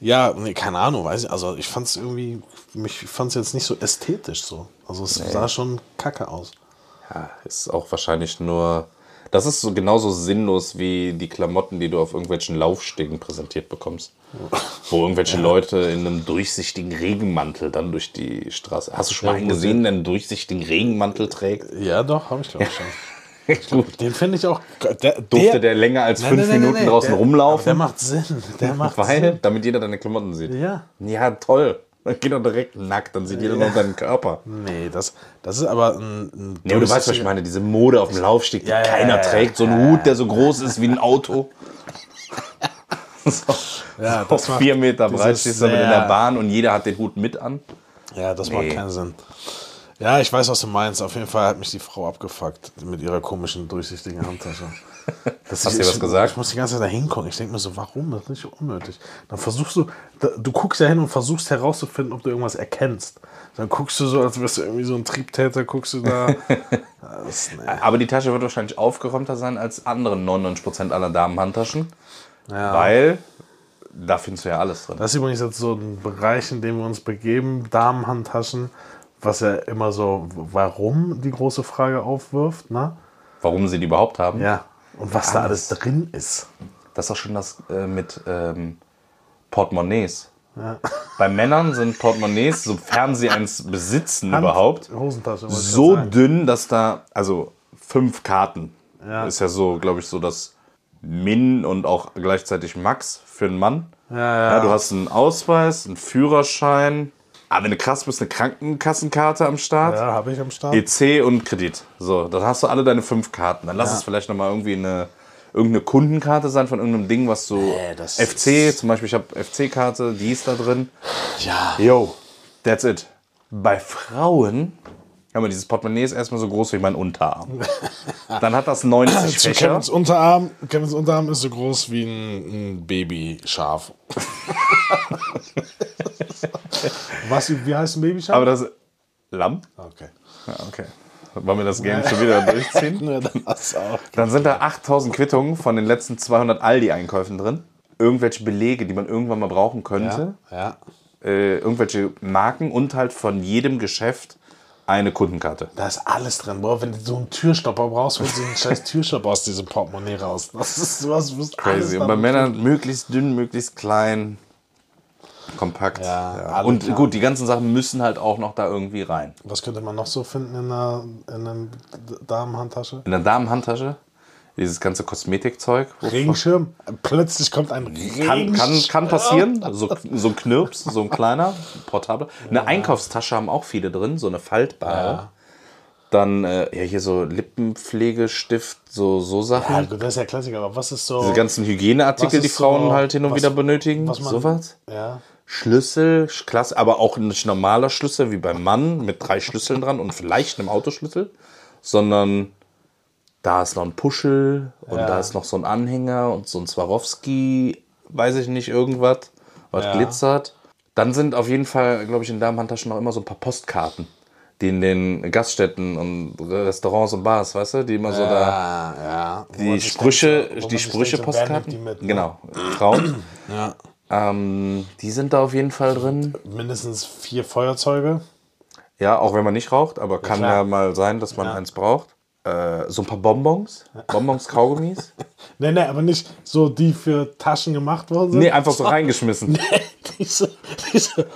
Speaker 1: Ja. Ja, nee, keine Ahnung, weiß ich. Also ich fand es irgendwie, mich fand es jetzt nicht so ästhetisch so. Also es sah schon kacke aus.
Speaker 2: ja, ist auch wahrscheinlich nur. Das ist so genauso sinnlos wie die Klamotten, die du auf irgendwelchen Laufstegen präsentiert bekommst. Wo irgendwelche Leute in einem durchsichtigen Regenmantel dann durch die Straße. Hast du schon mal einen gesehen, der einen durchsichtigen Regenmantel trägt?
Speaker 1: Ja, doch, habe ich glaube ich schon.
Speaker 2: Gut.
Speaker 1: Den finde ich auch. Der,
Speaker 2: Durfte der länger als
Speaker 1: Nein,
Speaker 2: fünf
Speaker 1: nein,
Speaker 2: Minuten
Speaker 1: nein,
Speaker 2: draußen
Speaker 1: der,
Speaker 2: rumlaufen?
Speaker 1: Der macht Sinn. Der macht
Speaker 2: Weil,
Speaker 1: Sinn.
Speaker 2: damit jeder deine Klamotten sieht.
Speaker 1: Ja.
Speaker 2: Ja, toll. Dann geht doch direkt nackt, dann sieht jeder noch deinen Körper.
Speaker 1: Nee, das, das ist aber ein. ein
Speaker 2: Nee, du weißt, was ich meine, diese Mode auf dem Laufsteg, die
Speaker 1: Ja,
Speaker 2: keiner
Speaker 1: ja,
Speaker 2: trägt. So ein Hut, der so groß ist wie ein Auto. so,
Speaker 1: Ja,
Speaker 2: auf
Speaker 1: das macht
Speaker 2: vier Meter breit stehst du damit in der Bahn und jeder hat den Hut mit an.
Speaker 1: Ja, das
Speaker 2: Nee.
Speaker 1: macht keinen Sinn. Ja, ich weiß, was du meinst. Auf jeden Fall hat mich die Frau abgefuckt mit ihrer komischen, durchsichtigen Handtasche. Das
Speaker 2: Hast du ihr was gesagt?
Speaker 1: Ich muss die ganze Zeit da hingucken. Ich denke mir so, warum? Das ist nicht unnötig. Dann versuchst du, da, du guckst ja hin und versuchst herauszufinden, ob du irgendwas erkennst. Dann guckst du so, als wärst du irgendwie so ein Triebtäter, guckst du da. Das, nee.
Speaker 2: Aber die Tasche wird wahrscheinlich aufgeräumter sein als andere 99% aller Damenhandtaschen.
Speaker 1: Ja.
Speaker 2: Weil da findest du ja alles drin.
Speaker 1: Das ist übrigens jetzt so ein Bereich, in dem wir uns begeben, Damenhandtaschen, was ja immer so, warum die große Frage aufwirft, ne?
Speaker 2: Warum sie die überhaupt haben.
Speaker 1: Ja. Und was da alles drin ist.
Speaker 2: Das ist auch schon das äh, mit ähm, Portemonnaies. Bei Männern sind Portemonnaies, sofern sie eins besitzen
Speaker 1: Hand-
Speaker 2: überhaupt, so dünn, dass da, also fünf Karten
Speaker 1: Ja.
Speaker 2: ist ja so, glaube ich, so das Min und auch gleichzeitig Max für einen Mann.
Speaker 1: Ja, ja.
Speaker 2: du hast einen Ausweis, einen Führerschein, aber wenn du krass bist, eine Krankenkassenkarte am Start.
Speaker 1: Ja, habe ich am Start.
Speaker 2: EC und Kredit. So, dann hast du alle deine fünf Karten. Dann lass es vielleicht nochmal irgendwie eine irgendeine Kundenkarte sein von irgendeinem Ding, was so
Speaker 1: Nee, das
Speaker 2: FC, zum Beispiel, ich habe FC-Karte, die ist da drin.
Speaker 1: Ja.
Speaker 2: Yo, that's it. Bei Frauen, hör mal, dieses Portemonnaie ist erstmal so groß wie mein Unterarm. Dann hat das 90
Speaker 1: Zu
Speaker 2: Fächer.
Speaker 1: Kevins Unterarm, Kevins Unterarm ist so groß wie ein, ein Babyschaf. Was, wie heißt ein Babyschaf?
Speaker 2: Aber das Lamm?
Speaker 1: okay.
Speaker 2: Ja, okay. Wollen wir das Game schon wieder durchziehen?
Speaker 1: Ja, du auch.
Speaker 2: Dann sind da 8000 Quittungen von den letzten 200 Aldi-Einkäufen drin. Irgendwelche Belege, die man irgendwann mal brauchen könnte.
Speaker 1: Ja, ja.
Speaker 2: Äh, irgendwelche Marken und halt von jedem Geschäft eine Kundenkarte.
Speaker 1: Da ist alles drin. Boah, wenn du so einen Türstopper brauchst, holst du den scheiß Türstopper aus diesem Portemonnaie raus. Das ist sowas, du alles
Speaker 2: Crazy. Und bei Männern möglichst dünn, möglichst klein, kompakt.
Speaker 1: Ja, alle
Speaker 2: Und
Speaker 1: klar.
Speaker 2: gut, die ganzen Sachen müssen halt auch noch da irgendwie rein.
Speaker 1: Was könnte man noch so finden in einer, in einer Damenhandtasche?
Speaker 2: In der Damenhandtasche, dieses ganze Kosmetikzeug.
Speaker 1: Regenschirm. Plötzlich kommt ein
Speaker 2: Kann,
Speaker 1: Regenschirm.
Speaker 2: kann, kann passieren. So, so ein Knirps, so ein kleiner, portabel. Eine Einkaufstasche haben auch viele drin, so eine faltbare.
Speaker 1: Ja.
Speaker 2: Dann äh, ja, hier so Lippenpflegestift, so, so
Speaker 1: Ja,
Speaker 2: Sachen.
Speaker 1: gut, das ist ja Klassiker, aber was ist so.
Speaker 2: Diese ganzen Hygieneartikel, die Frauen
Speaker 1: so-
Speaker 2: halt hin und
Speaker 1: was-
Speaker 2: wieder benötigen.
Speaker 1: was man-
Speaker 2: Sowas.
Speaker 1: Ja.
Speaker 2: Schlüssel, klasse, aber auch nicht normaler Schlüssel wie beim Mann mit drei Schlüsseln dran und vielleicht einem Autoschlüssel, sondern da ist noch ein Puschel und
Speaker 1: Ja.
Speaker 2: da ist noch so ein Anhänger und so ein Swarovski, weiß ich nicht, irgendwas, was
Speaker 1: Ja.
Speaker 2: glitzert. Dann sind auf jeden Fall, glaube ich, in Damenhandtaschen noch immer so ein paar Postkarten, die in den Gaststätten und Restaurants und Bars, weißt du, die immer so da
Speaker 1: Ja, ja.
Speaker 2: Die Sprüche,
Speaker 1: denkt,
Speaker 2: die Sprüche
Speaker 1: denkt,
Speaker 2: Postkarten.
Speaker 1: die mit, ne?
Speaker 2: Genau, Frauen.
Speaker 1: Ja.
Speaker 2: ähm, die sind da auf jeden Fall drin.
Speaker 1: Mindestens vier Feuerzeuge.
Speaker 2: Ja, auch wenn man nicht raucht, aber kann
Speaker 1: klar.
Speaker 2: ja mal sein, dass man eins braucht. Äh, so ein paar Bonbons, Bonbons, Kaugummis.
Speaker 1: Nee, nee, aber nicht so, die für Taschen gemacht worden sind.
Speaker 2: Nee, einfach so reingeschmissen.
Speaker 1: diese, diese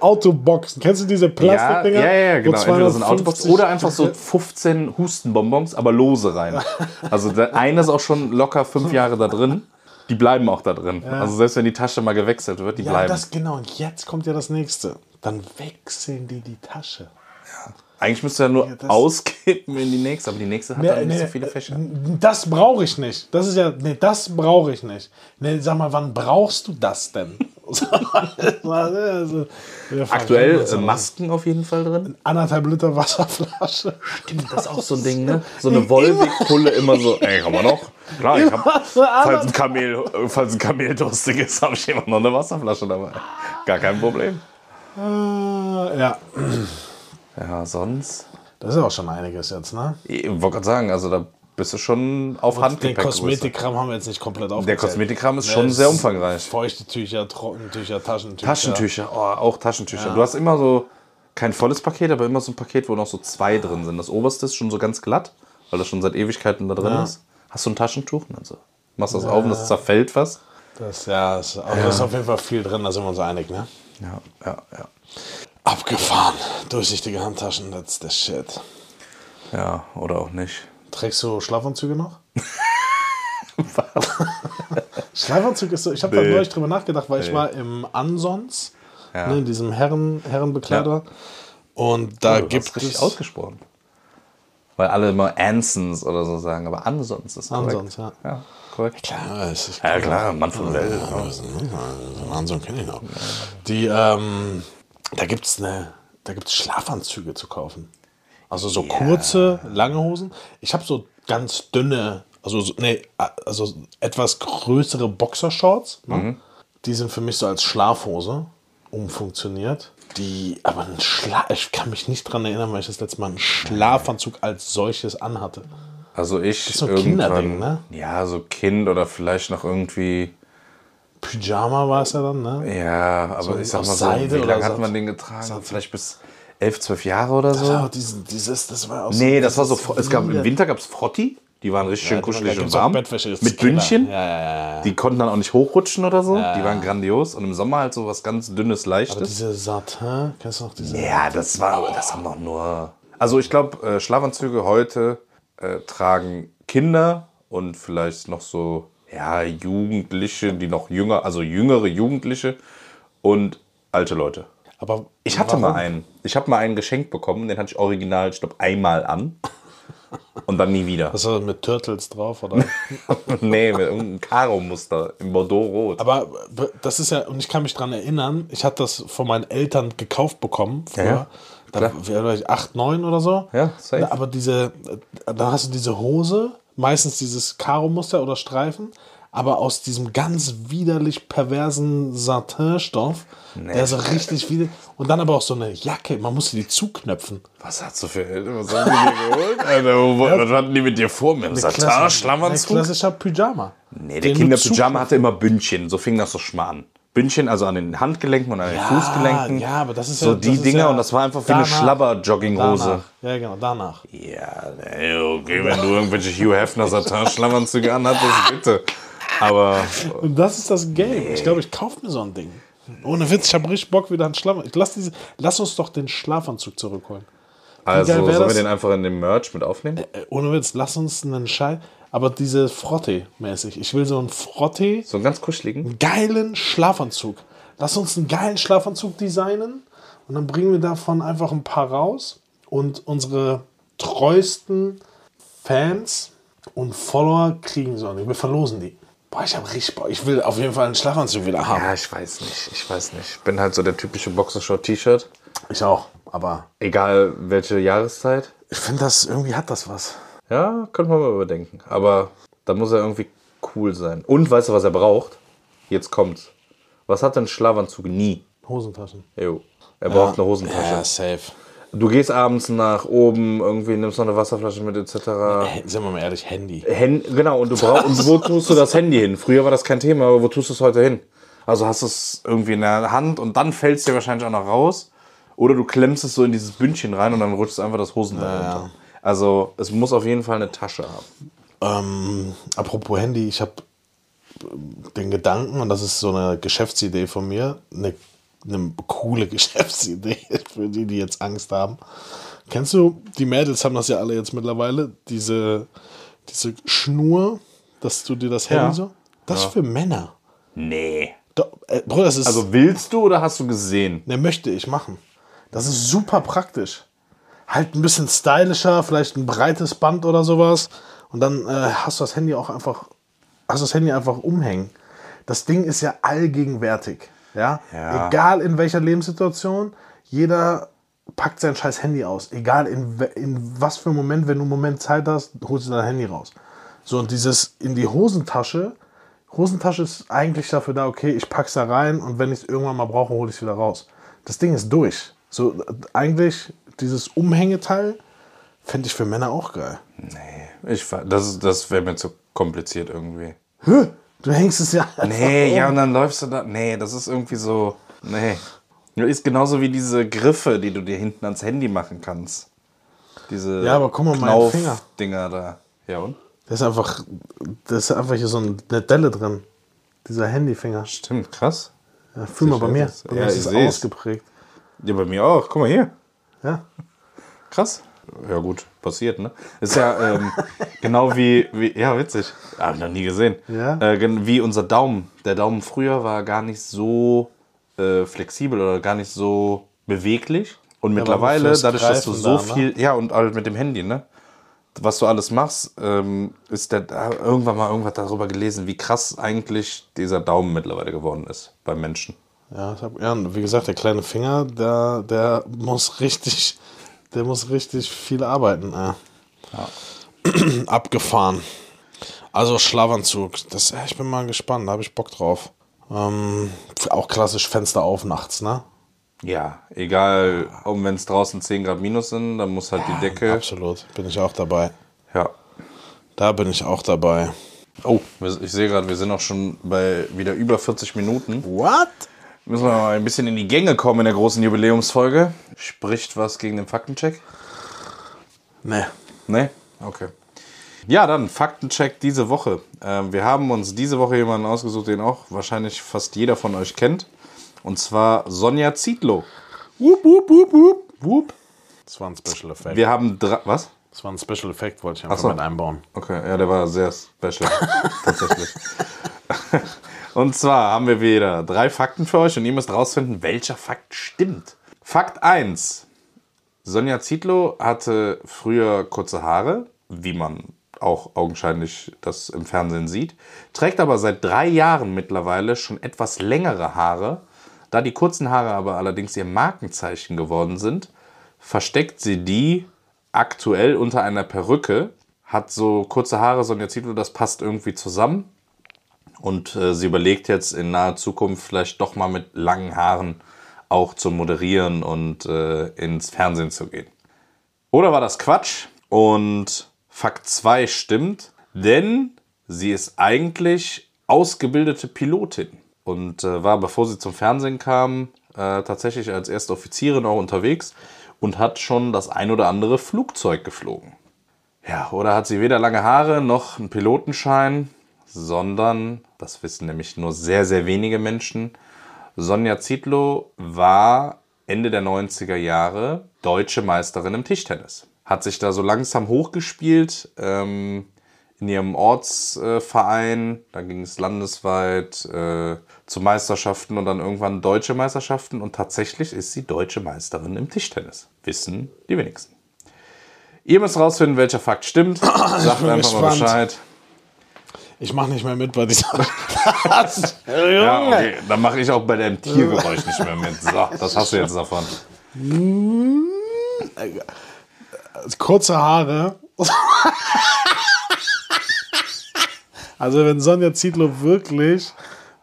Speaker 1: Autoboxen. Kennst du diese
Speaker 2: Ja,
Speaker 1: Plastikdinger?
Speaker 2: ja, ja,
Speaker 1: wo
Speaker 2: genau. Entweder so ein
Speaker 1: 250
Speaker 2: Autobox oder einfach so 15 Hustenbonbons, aber lose rein. Also der eine ist auch schon locker fünf Jahre da drin. die bleiben auch da drin. Also selbst wenn die Tasche mal gewechselt wird, die
Speaker 1: Ja,
Speaker 2: bleiben.
Speaker 1: das genau. Und jetzt kommt ja das nächste. Dann wechseln die die Tasche.
Speaker 2: Eigentlich müsste er nur
Speaker 1: Ja,
Speaker 2: auskippen in die nächste, aber die nächste hat dann nicht so viele Fächer.
Speaker 1: Das brauche ich nicht. Das ist ja, nee, das brauche ich nicht. Nee, sag mal, wann brauchst du das denn? Also,
Speaker 2: Aktuell äh. Masken auf jeden Fall drin.
Speaker 1: Anderthalb Liter Wasserflasche.
Speaker 2: Das ist auch so ein Ding, ne? So eine Wolwig-Pulle immer so, ey, haben wir noch? Klar, ich hab, falls ein Kamel, äh, falls ein Kamel durstig ist, habe ich immer noch eine Wasserflasche dabei. Gar kein Problem.
Speaker 1: Äh, ja,
Speaker 2: Ja, sonst.
Speaker 1: das ist auch schon einiges jetzt, ne?
Speaker 2: Ich wollte gerade sagen, also da bist du schon auf
Speaker 1: Den
Speaker 2: Handgepäck.
Speaker 1: Kosmetikkram haben wir jetzt nicht komplett
Speaker 2: Der
Speaker 1: aufgezählt.
Speaker 2: Kosmetikkram ist
Speaker 1: Ja,
Speaker 2: schon
Speaker 1: es
Speaker 2: sehr
Speaker 1: ist
Speaker 2: umfangreich.
Speaker 1: Feuchte Tücher, Trockentücher, Taschentücher.
Speaker 2: Taschentücher, oh, auch Taschentücher. Du hast immer so kein volles Paket, aber immer so ein Paket, wo noch so zwei drin sind. Das oberste ist schon so ganz glatt, weil das schon seit Ewigkeiten da drin
Speaker 1: Ja.
Speaker 2: ist. Hast du ein Taschentuch? Also, machst das auf und das zerfällt fast.
Speaker 1: Das, ja, ist, also ist auf jeden Fall viel drin, da sind wir uns einig, ne?
Speaker 2: Ja, ja, ja.
Speaker 1: Abgefahren. Durchsichtige Handtaschen, that's the shit.
Speaker 2: Ja, oder auch nicht.
Speaker 1: Trägst du Schlafanzüge noch? Schlafanzug ist so, ich habe da
Speaker 2: Nee.
Speaker 1: neulich drüber nachgedacht, weil ich
Speaker 2: Nee.
Speaker 1: war im Ansons,
Speaker 2: Ja.
Speaker 1: ne, in diesem Herren, Herrenbekleider. Und da
Speaker 2: Oh,
Speaker 1: gibt
Speaker 2: hast richtig
Speaker 1: es.
Speaker 2: ausgesprochen. Weil alle immer Ansons oder so sagen, aber ansonsten ist korrekt.
Speaker 1: Ansons, ja.
Speaker 2: Ja, korrekt.
Speaker 1: Klar, es ist
Speaker 2: Ja, klar, Mann von Welt.
Speaker 1: Ja, Anson kenne ich noch. Die, ähm, da gibt es da gibt's Schlafanzüge zu kaufen. Also so kurze, lange Hosen. Ich habe so ganz dünne, also so, nee, also etwas größere Boxershorts. Ne?
Speaker 2: Mhm.
Speaker 1: Die sind für mich so als Schlafhose umfunktioniert. Die, aber ein Schla ich kann mich nicht dran erinnern, weil ich das letzte Mal einen Schlafanzug als solches anhatte.
Speaker 2: Also ich
Speaker 1: so ein Kinderding, ne?
Speaker 2: Ja, so Kind oder vielleicht noch irgendwie.
Speaker 1: Pyjama war es ja dann, ne?
Speaker 2: Ja, aber
Speaker 1: So
Speaker 2: ich sag mal so,
Speaker 1: Seide
Speaker 2: wie lange hat man den getragen?
Speaker 1: Satt-
Speaker 2: Vielleicht bis elf, zwölf Jahre oder so?
Speaker 1: Ja, diesen, dieses, das war auch
Speaker 2: nee, das war so. Es gab, Im Winter gab es Frotti. Die waren richtig schön
Speaker 1: Ja, waren-
Speaker 2: kuschelig und warm.
Speaker 1: Bettwäsche, das ist
Speaker 2: Mit. Bündchen.
Speaker 1: Ja, ja, ja.
Speaker 2: Die konnten dann auch nicht hochrutschen oder so. Die waren grandios. Und im Sommer halt so was ganz dünnes,
Speaker 1: Aber
Speaker 2: leichtes.
Speaker 1: diese Satin, kennst du noch diese?
Speaker 2: Ja, das war, aber das haben doch nur. Also ich glaube, äh, Schlafanzüge heute äh, tragen Kinder und vielleicht noch so ja Jugendliche, die noch jünger, also jüngere Jugendliche und alte Leute.
Speaker 1: Aber
Speaker 2: Ich hatte
Speaker 1: warum?
Speaker 2: mal einen. Ich habe mal einen geschenkt bekommen, den hatte ich original, ich glaube, einmal an. Und dann nie wieder.
Speaker 1: Was das mit Turtles drauf, oder?
Speaker 2: nee, mit irgendeinem Karo-Muster im Bordeaux-Rot.
Speaker 1: Aber das ist ja, und ich kann mich dran erinnern, ich hatte das von meinen Eltern gekauft bekommen früher.
Speaker 2: Ja, ja.
Speaker 1: Da war ich 8, 9 oder so.
Speaker 2: Ja, safe.
Speaker 1: Aber diese, da hast du diese Hose, meistens dieses Karo-Muster oder Streifen, aber aus diesem ganz widerlich perversen Satinstoff, der so richtig wieder. Und dann aber auch so eine Jacke, man musste die zuknöpfen.
Speaker 2: Was hast du für? Was haben die dir geholt? Alter, wo, was hatten die mit dir vor? Mit Satin-Schlammanzug?
Speaker 1: Ein klassischer Pyjama.
Speaker 2: Nee, der Kinderpyjama hatte immer Bündchen. So fing das so schon mal an. Bündchen, also an den Handgelenken und an den Fußgelenken.
Speaker 1: Ja, aber das ist
Speaker 2: so
Speaker 1: ja.
Speaker 2: die Dinger
Speaker 1: ja
Speaker 2: und das war einfach wie eine Schlabber-Jogginghose.
Speaker 1: Ja, genau, danach.
Speaker 2: Ja, okay, wenn du irgendwelche Hugh Hefner Satin-Schlammanzüge anhattest, bitte. Aber
Speaker 1: Und das ist das Game. Ich glaube, ich kaufe mir so ein Ding. Ohne Witz, ich habe richtig Bock wieder einen Schlafanzug. Lass, diese, lass uns doch den Schlafanzug zurückholen.
Speaker 2: also sollen wir den einfach in den Merch mit aufnehmen?
Speaker 1: Äh, ohne Witz, lass uns einen Schei. Aber diese Frotte-mäßig. Ich will so einen Frotte,
Speaker 2: So einen ganz kuscheligen?
Speaker 1: geilen Schlafanzug. Lass uns einen geilen Schlafanzug designen und dann bringen wir davon einfach ein paar raus und unsere treuesten Fans und Follower kriegen so einen. Wir verlosen die. Boah, ich habe richtig Bock. Ich will auf jeden Fall einen Schlafanzug wieder haben.
Speaker 2: Ja, ich weiß nicht. Ich weiß nicht. Ich bin halt so der typische Boxershort-T-Shirt.
Speaker 1: Ich auch. Aber
Speaker 2: Egal welche Jahreszeit.
Speaker 1: ich finde, das irgendwie hat das was.
Speaker 2: Ja, könnte man mal überdenken. Aber da muss er irgendwie cool sein. Und weißt du, was er braucht? Jetzt kommt's. Was hat denn Schlafanzug nie?
Speaker 1: Hosentaschen.
Speaker 2: Jo. Er braucht eine Hosentasche.
Speaker 1: Ja, safe.
Speaker 2: Du gehst abends nach oben, irgendwie nimmst noch eine Wasserflasche mit etc.
Speaker 1: Hey, sind wir mal ehrlich, Handy.
Speaker 2: Hen genau, und du brauchst. und wo tust du das Handy hin? Früher war das kein Thema, aber wo tust du es heute hin? Also hast du es irgendwie in der Hand und dann fällt es dir wahrscheinlich auch noch raus. Oder du klemmst es so in dieses Bündchen rein und dann rutscht einfach das Hosenbein runter. Also es muss auf jeden Fall eine Tasche haben.
Speaker 1: Ähm, apropos Handy, ich habe den Gedanken, und das ist so eine Geschäftsidee von mir, eine, eine coole Geschäftsidee für die, die jetzt Angst haben. Kennst du, die Mädels haben das ja alle jetzt mittlerweile, diese, diese Schnur, dass du dir das Handy
Speaker 2: Ja.
Speaker 1: so, Das ist für Männer.
Speaker 2: Nee.
Speaker 1: Doch, äh, Bruder, das ist.
Speaker 2: Also willst du oder hast du gesehen?
Speaker 1: Ne, möchte ich machen. Das ist super praktisch. Halt ein bisschen stylischer, vielleicht ein breites Band oder sowas. Und dann äh, hast du das Handy auch einfach, hast das Handy einfach umhängen. Das Ding ist ja allgegenwärtig. Ja?
Speaker 2: Ja.
Speaker 1: Egal in welcher Lebenssituation, jeder packt sein scheiß Handy aus. Egal in, in was für einem Moment, wenn du einen Moment Zeit hast, holst du dein Handy raus. So, und dieses in die Hosentasche, Hosentasche ist eigentlich dafür da, okay, ich pack's da rein und wenn ich es irgendwann mal brauche, hole ich es wieder raus. Das Ding ist durch. So, eigentlich dieses Umhängeteil fände ich für Männer auch geil.
Speaker 2: Nee. Ich, das das wäre mir zu kompliziert irgendwie.
Speaker 1: Hä? Du hängst es ja.
Speaker 2: Nee,
Speaker 1: um.
Speaker 2: ja, und dann läufst du da. Nee, das ist irgendwie so. Nee. Ist genauso wie diese Griffe, die du dir hinten ans Handy machen kannst. Diese
Speaker 1: Ja, aber guck mal, mein Finger.
Speaker 2: Dinger da. Ja, und?
Speaker 1: Das ist einfach, das ist einfach hier so eine Delle drin. Dieser Handyfinger.
Speaker 2: Stimmt, krass.
Speaker 1: Ja, fühl mal bei mir. Bei
Speaker 2: ja,
Speaker 1: mir ist es ausgeprägt.
Speaker 2: Ja, bei mir auch. Guck mal hier.
Speaker 1: Ja.
Speaker 2: Krass. Ja, gut, passiert, ne? Ist ja ähm, genau wie, wie. Ja, witzig. Hab ich noch nie gesehen.
Speaker 1: Ja.
Speaker 2: Äh, wie unser Daumen. Der Daumen früher war gar nicht so äh, flexibel oder gar nicht so beweglich. Und mittlerweile,
Speaker 1: fürs
Speaker 2: dadurch, dass du so
Speaker 1: da, ne?
Speaker 2: viel. Ja, und halt mit dem Handy, ne? Was du alles machst, ähm, ist der da irgendwann mal irgendwas darüber gelesen, wie krass eigentlich dieser Daumen mittlerweile geworden ist beim Menschen.
Speaker 1: Ja, ich hab, ja, und wie gesagt, der kleine Finger, der, der muss richtig, der muss richtig viel arbeiten. Äh. Abgefahren. Also Schlafanzug, das, ja, ich bin mal gespannt, da habe ich Bock drauf. Ähm, auch klassisch Fenster auf nachts, ne?
Speaker 2: Ja, egal, um wenn es draußen 10 Grad minus sind, dann muss halt die Decke.
Speaker 1: Absolut, bin ich auch dabei.
Speaker 2: Ja.
Speaker 1: Da bin ich auch dabei.
Speaker 2: Oh, ich sehe gerade, wir sind auch schon bei wieder über 40 Minuten.
Speaker 1: What?
Speaker 2: Müssen wir mal ein bisschen in die Gänge kommen in der großen Jubiläumsfolge. Spricht was gegen den Faktencheck?
Speaker 1: Ne.
Speaker 2: Ne? Okay. Ja, dann Faktencheck diese Woche. Ähm, wir haben uns diese Woche jemanden ausgesucht, den auch wahrscheinlich fast jeder von euch kennt. Und zwar Sonja Zietlow.
Speaker 1: Wup, wup, wup, wup, wup. Das war ein Special Effect.
Speaker 2: Wir haben drei. Was?
Speaker 1: Das war ein Special Effect, wollte ich einfach
Speaker 2: so.
Speaker 1: mit einbauen.
Speaker 2: Okay, ja, der war sehr special. tatsächlich. Und zwar haben wir wieder drei Fakten für euch und ihr müsst rausfinden, welcher Fakt stimmt. Fakt 1. Sonja Zietlow hatte früher kurze Haare, wie man auch augenscheinlich das im Fernsehen sieht, trägt aber seit drei Jahren mittlerweile schon etwas längere Haare. Da die kurzen Haare aber allerdings ihr Markenzeichen geworden sind, versteckt sie die aktuell unter einer Perücke, hat so kurze Haare, Sonja Zietlow, das passt irgendwie zusammen. Und äh, sie überlegt jetzt in naher Zukunft vielleicht doch mal mit langen Haaren auch zu moderieren und äh, ins Fernsehen zu gehen. Oder war das Quatsch? Und Fakt 2 stimmt, denn sie ist eigentlich ausgebildete Pilotin und äh, war, bevor sie zum Fernsehen kam, äh, tatsächlich als erste Offizierin auch unterwegs und hat schon das ein oder andere Flugzeug geflogen. Ja, oder hat sie weder lange Haare noch einen Pilotenschein, sondern, das wissen nämlich nur sehr, sehr wenige Menschen, Sonja Zietlow war Ende der 90er Jahre deutsche Meisterin im Tischtennis. Hat sich da so langsam hochgespielt ähm, in ihrem Ortsverein. dann ging es landesweit äh, zu Meisterschaften und dann irgendwann deutsche Meisterschaften. Und tatsächlich ist sie deutsche Meisterin im Tischtennis. Wissen die wenigsten. Ihr müsst rausfinden, welcher Fakt stimmt. Sagt einfach mal
Speaker 1: gespannt.
Speaker 2: Bescheid.
Speaker 1: Ich mache nicht mehr mit bei dieser.
Speaker 2: Ja, okay. Dann mache ich auch bei deinem Tiergeräusch nicht mehr mit. So, das hast du jetzt davon.
Speaker 1: Kurze Haare. also wenn Sonja Zietlow wirklich,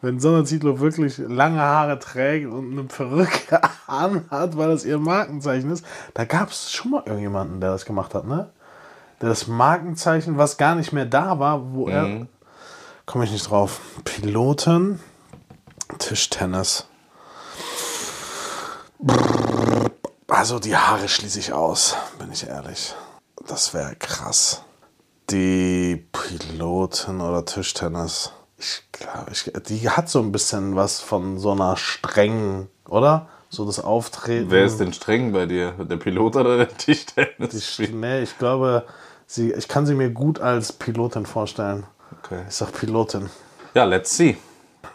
Speaker 1: wenn Sonja Zietlow wirklich lange Haare trägt und eine Perücke anhat, weil das ihr Markenzeichen ist, da gab es schon mal irgendjemanden, der das gemacht hat, ne? Der das Markenzeichen, was gar nicht mehr da war, wo er. Komme ich nicht drauf. Piloten, Tischtennis. Also die Haare schließe ich aus, bin ich ehrlich. Das wäre krass. Die Piloten oder Tischtennis. Ich glaube, ich, die hat so ein bisschen was von so einer strengen, oder? So das Auftreten.
Speaker 2: Wer ist denn streng bei dir? Der Pilot oder der Tischtennis?
Speaker 1: Nee, ich glaube, sie, ich kann sie mir gut als Pilotin vorstellen.
Speaker 2: Okay.
Speaker 1: Ist auch Pilotin.
Speaker 2: Ja, let's see.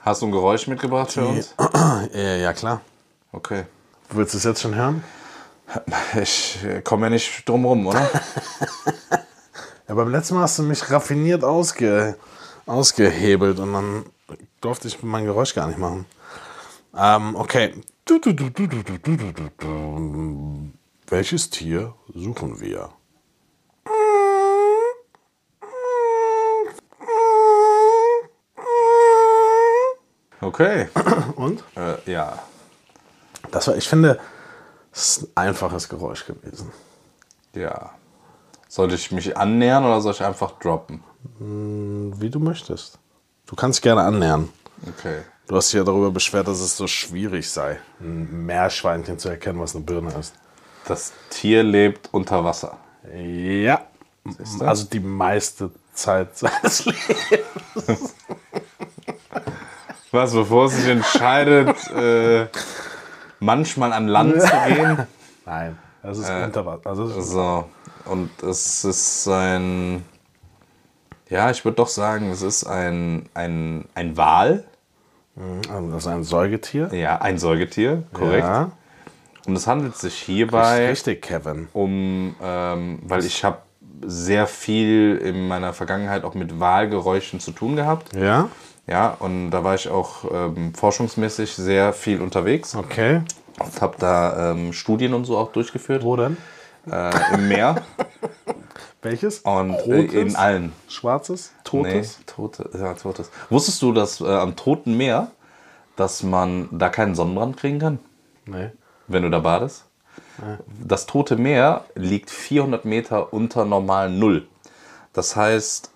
Speaker 2: Hast du ein Geräusch mitgebracht für uns?
Speaker 1: Ja, klar.
Speaker 2: Okay.
Speaker 1: Willst du es jetzt schon hören?
Speaker 2: Ich äh, komme ja nicht drum rum, oder?
Speaker 1: ja, beim letzten Mal hast du mich raffiniert ausge, ausgehebelt und dann durfte ich mein Geräusch gar nicht machen. Ähm, okay. Welches Tier suchen wir?
Speaker 2: Okay.
Speaker 1: Und?
Speaker 2: Äh, ja.
Speaker 1: Das war, ich finde, es ist ein einfaches Geräusch gewesen.
Speaker 2: Ja. Soll ich mich annähern oder soll ich einfach droppen?
Speaker 1: Wie du möchtest. Du kannst gerne annähern.
Speaker 2: Okay.
Speaker 1: Du hast dich ja darüber beschwert, dass es so schwierig sei, ein Meerschweinchen zu erkennen, was eine Birne ist.
Speaker 2: Das Tier lebt unter Wasser.
Speaker 1: Ja. Also die meiste Zeit seines Lebens.
Speaker 2: Was, bevor es sich entscheidet, äh, manchmal an Land zu gehen?
Speaker 1: Nein, das ist unter Wasser. Also
Speaker 2: So. Und es ist ein. Ja, ich würde doch sagen, es ist ein, ein, ein Wal.
Speaker 1: das ist ein Säugetier.
Speaker 2: Ja, ein Säugetier, korrekt.
Speaker 1: Ja.
Speaker 2: Und es handelt sich hierbei
Speaker 1: Richtig, Kevin.
Speaker 2: um, ähm, weil ich habe sehr viel in meiner Vergangenheit auch mit Wahlgeräuschen zu tun gehabt.
Speaker 1: Ja?
Speaker 2: Ja, und da war ich auch ähm, forschungsmäßig sehr viel unterwegs
Speaker 1: Okay.
Speaker 2: und habe da ähm, Studien und so auch durchgeführt
Speaker 1: Wo denn?
Speaker 2: äh, im Meer
Speaker 1: Welches?
Speaker 2: und äh,
Speaker 1: Rotes?
Speaker 2: in allen.
Speaker 1: Schwarzes? Totes?
Speaker 2: Nee, tote, ja, totes. Wusstest du, dass äh, am Toten Meer, dass man da keinen Sonnenbrand kriegen kann,
Speaker 1: Nee.
Speaker 2: wenn du da badest? Das Tote Meer liegt 400 Meter unter normal Null. Das heißt,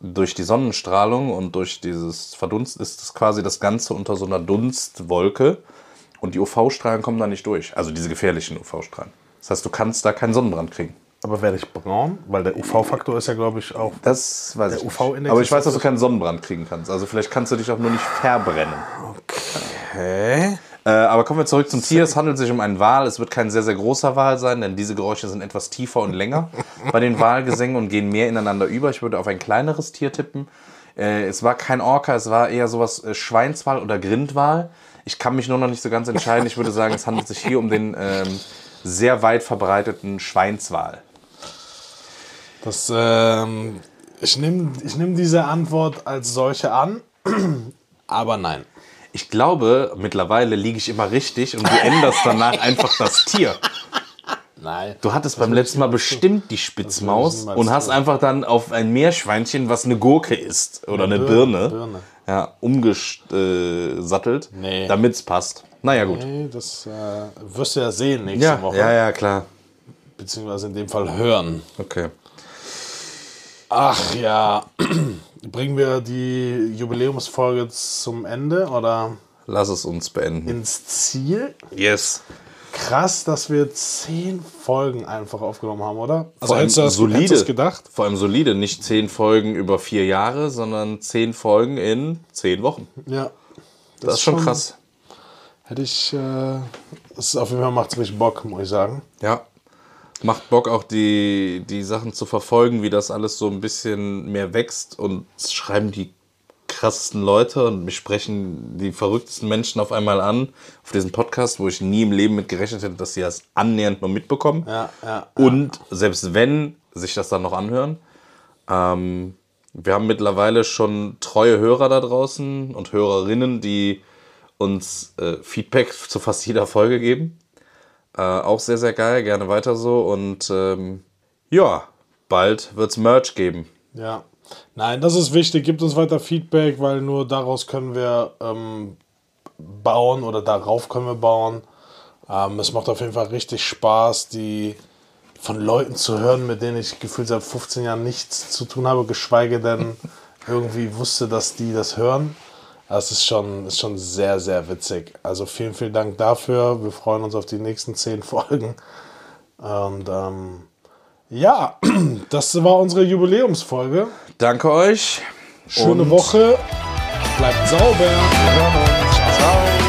Speaker 2: durch die Sonnenstrahlung und durch dieses Verdunst ist es quasi das Ganze unter so einer Dunstwolke und die UV-Strahlen kommen da nicht durch. Also diese gefährlichen UV-Strahlen. Das heißt, du kannst da keinen Sonnenbrand kriegen.
Speaker 1: Aber werde ich braun? Weil der UV-Faktor ist ja, glaube ich, auch.
Speaker 2: Das weiß ich
Speaker 1: UV-Index
Speaker 2: nicht. Aber ich weiß, dass du
Speaker 1: das-
Speaker 2: keinen Sonnenbrand kriegen kannst. Also vielleicht kannst du dich auch nur nicht verbrennen.
Speaker 1: Okay.
Speaker 2: Äh, aber kommen wir zurück zum Tier. Es handelt sich um einen Wal. Es wird kein sehr, sehr großer Wal sein, denn diese Geräusche sind etwas tiefer und länger bei den Wahlgesängen und gehen mehr ineinander über. Ich würde auf ein kleineres Tier tippen. Äh, es war kein Orca, es war eher sowas äh, Schweinswal oder Grindwal. Ich kann mich nur noch nicht so ganz entscheiden. Ich würde sagen, es handelt sich hier um den ähm, sehr weit verbreiteten Schweinswal.
Speaker 1: Das, ähm, ich nehme ich nehm diese Antwort als solche an, aber nein.
Speaker 2: Ich glaube, mittlerweile liege ich immer richtig und du änderst danach einfach das Tier.
Speaker 1: Nein.
Speaker 2: Du hattest beim letzten Mal bestimmt die Spitzmaus und hast
Speaker 1: tun.
Speaker 2: einfach dann auf ein Meerschweinchen, was eine Gurke ist oder eine Birne,
Speaker 1: Birne.
Speaker 2: Ja, umgesattelt,
Speaker 1: Nee.
Speaker 2: damit es passt. Naja, gut.
Speaker 1: Nee, das äh, wirst du ja sehen nächste
Speaker 2: Ja,
Speaker 1: Woche.
Speaker 2: ja, ja, klar.
Speaker 1: Beziehungsweise in dem Fall hören.
Speaker 2: Okay.
Speaker 1: Ach ja. Bringen wir die Jubiläumsfolge zum Ende oder
Speaker 2: Lass es uns beenden.
Speaker 1: ins Ziel?
Speaker 2: Yes.
Speaker 1: Krass, dass wir zehn Folgen einfach aufgenommen haben, oder? Also
Speaker 2: Vor allem
Speaker 1: hättest du das
Speaker 2: solide.
Speaker 1: das gedacht?
Speaker 2: Vor allem solide. Nicht zehn Folgen über vier Jahre, sondern zehn Folgen in zehn Wochen.
Speaker 1: Ja.
Speaker 2: Das, ist schon krass.
Speaker 1: Hätte ich, äh, das ist auf jeden Fall macht es richtig Bock, muss ich sagen.
Speaker 2: Ja. Macht Bock auch die, die Sachen zu verfolgen, wie das alles so ein bisschen mehr wächst und es schreiben die krassesten Leute und mich sprechen die verrücktesten Menschen auf einmal an auf diesen Podcast, wo ich nie im Leben mit gerechnet hätte, dass sie das annähernd nur mitbekommen.
Speaker 1: Ja, ja.
Speaker 2: Und selbst wenn sich das dann noch anhören, ähm, wir haben mittlerweile schon treue Hörer da draußen und Hörerinnen, die uns äh, Feedback zu fast jeder Folge geben. Äh, auch sehr, sehr geil, gerne weiter so. Und ähm, ja, bald wird es Merch geben.
Speaker 1: Ja. Nein, das ist wichtig. Gibt uns weiter Feedback, weil nur daraus können wir ähm, bauen oder darauf können wir bauen. Ähm, es macht auf jeden Fall richtig Spaß, die von Leuten zu hören, mit denen ich gefühlt seit 15 Jahren nichts zu tun habe, geschweige denn irgendwie wusste, dass die das hören. Das ist schon, ist schon sehr, sehr witzig. Also vielen, vielen Dank dafür. Wir freuen uns auf die nächsten 10 Folgen. Und ähm, ja, das war unsere Jubiläumsfolge.
Speaker 2: Danke euch.
Speaker 1: Schöne
Speaker 2: Und
Speaker 1: Woche. Bleibt sauber.
Speaker 2: Ciao.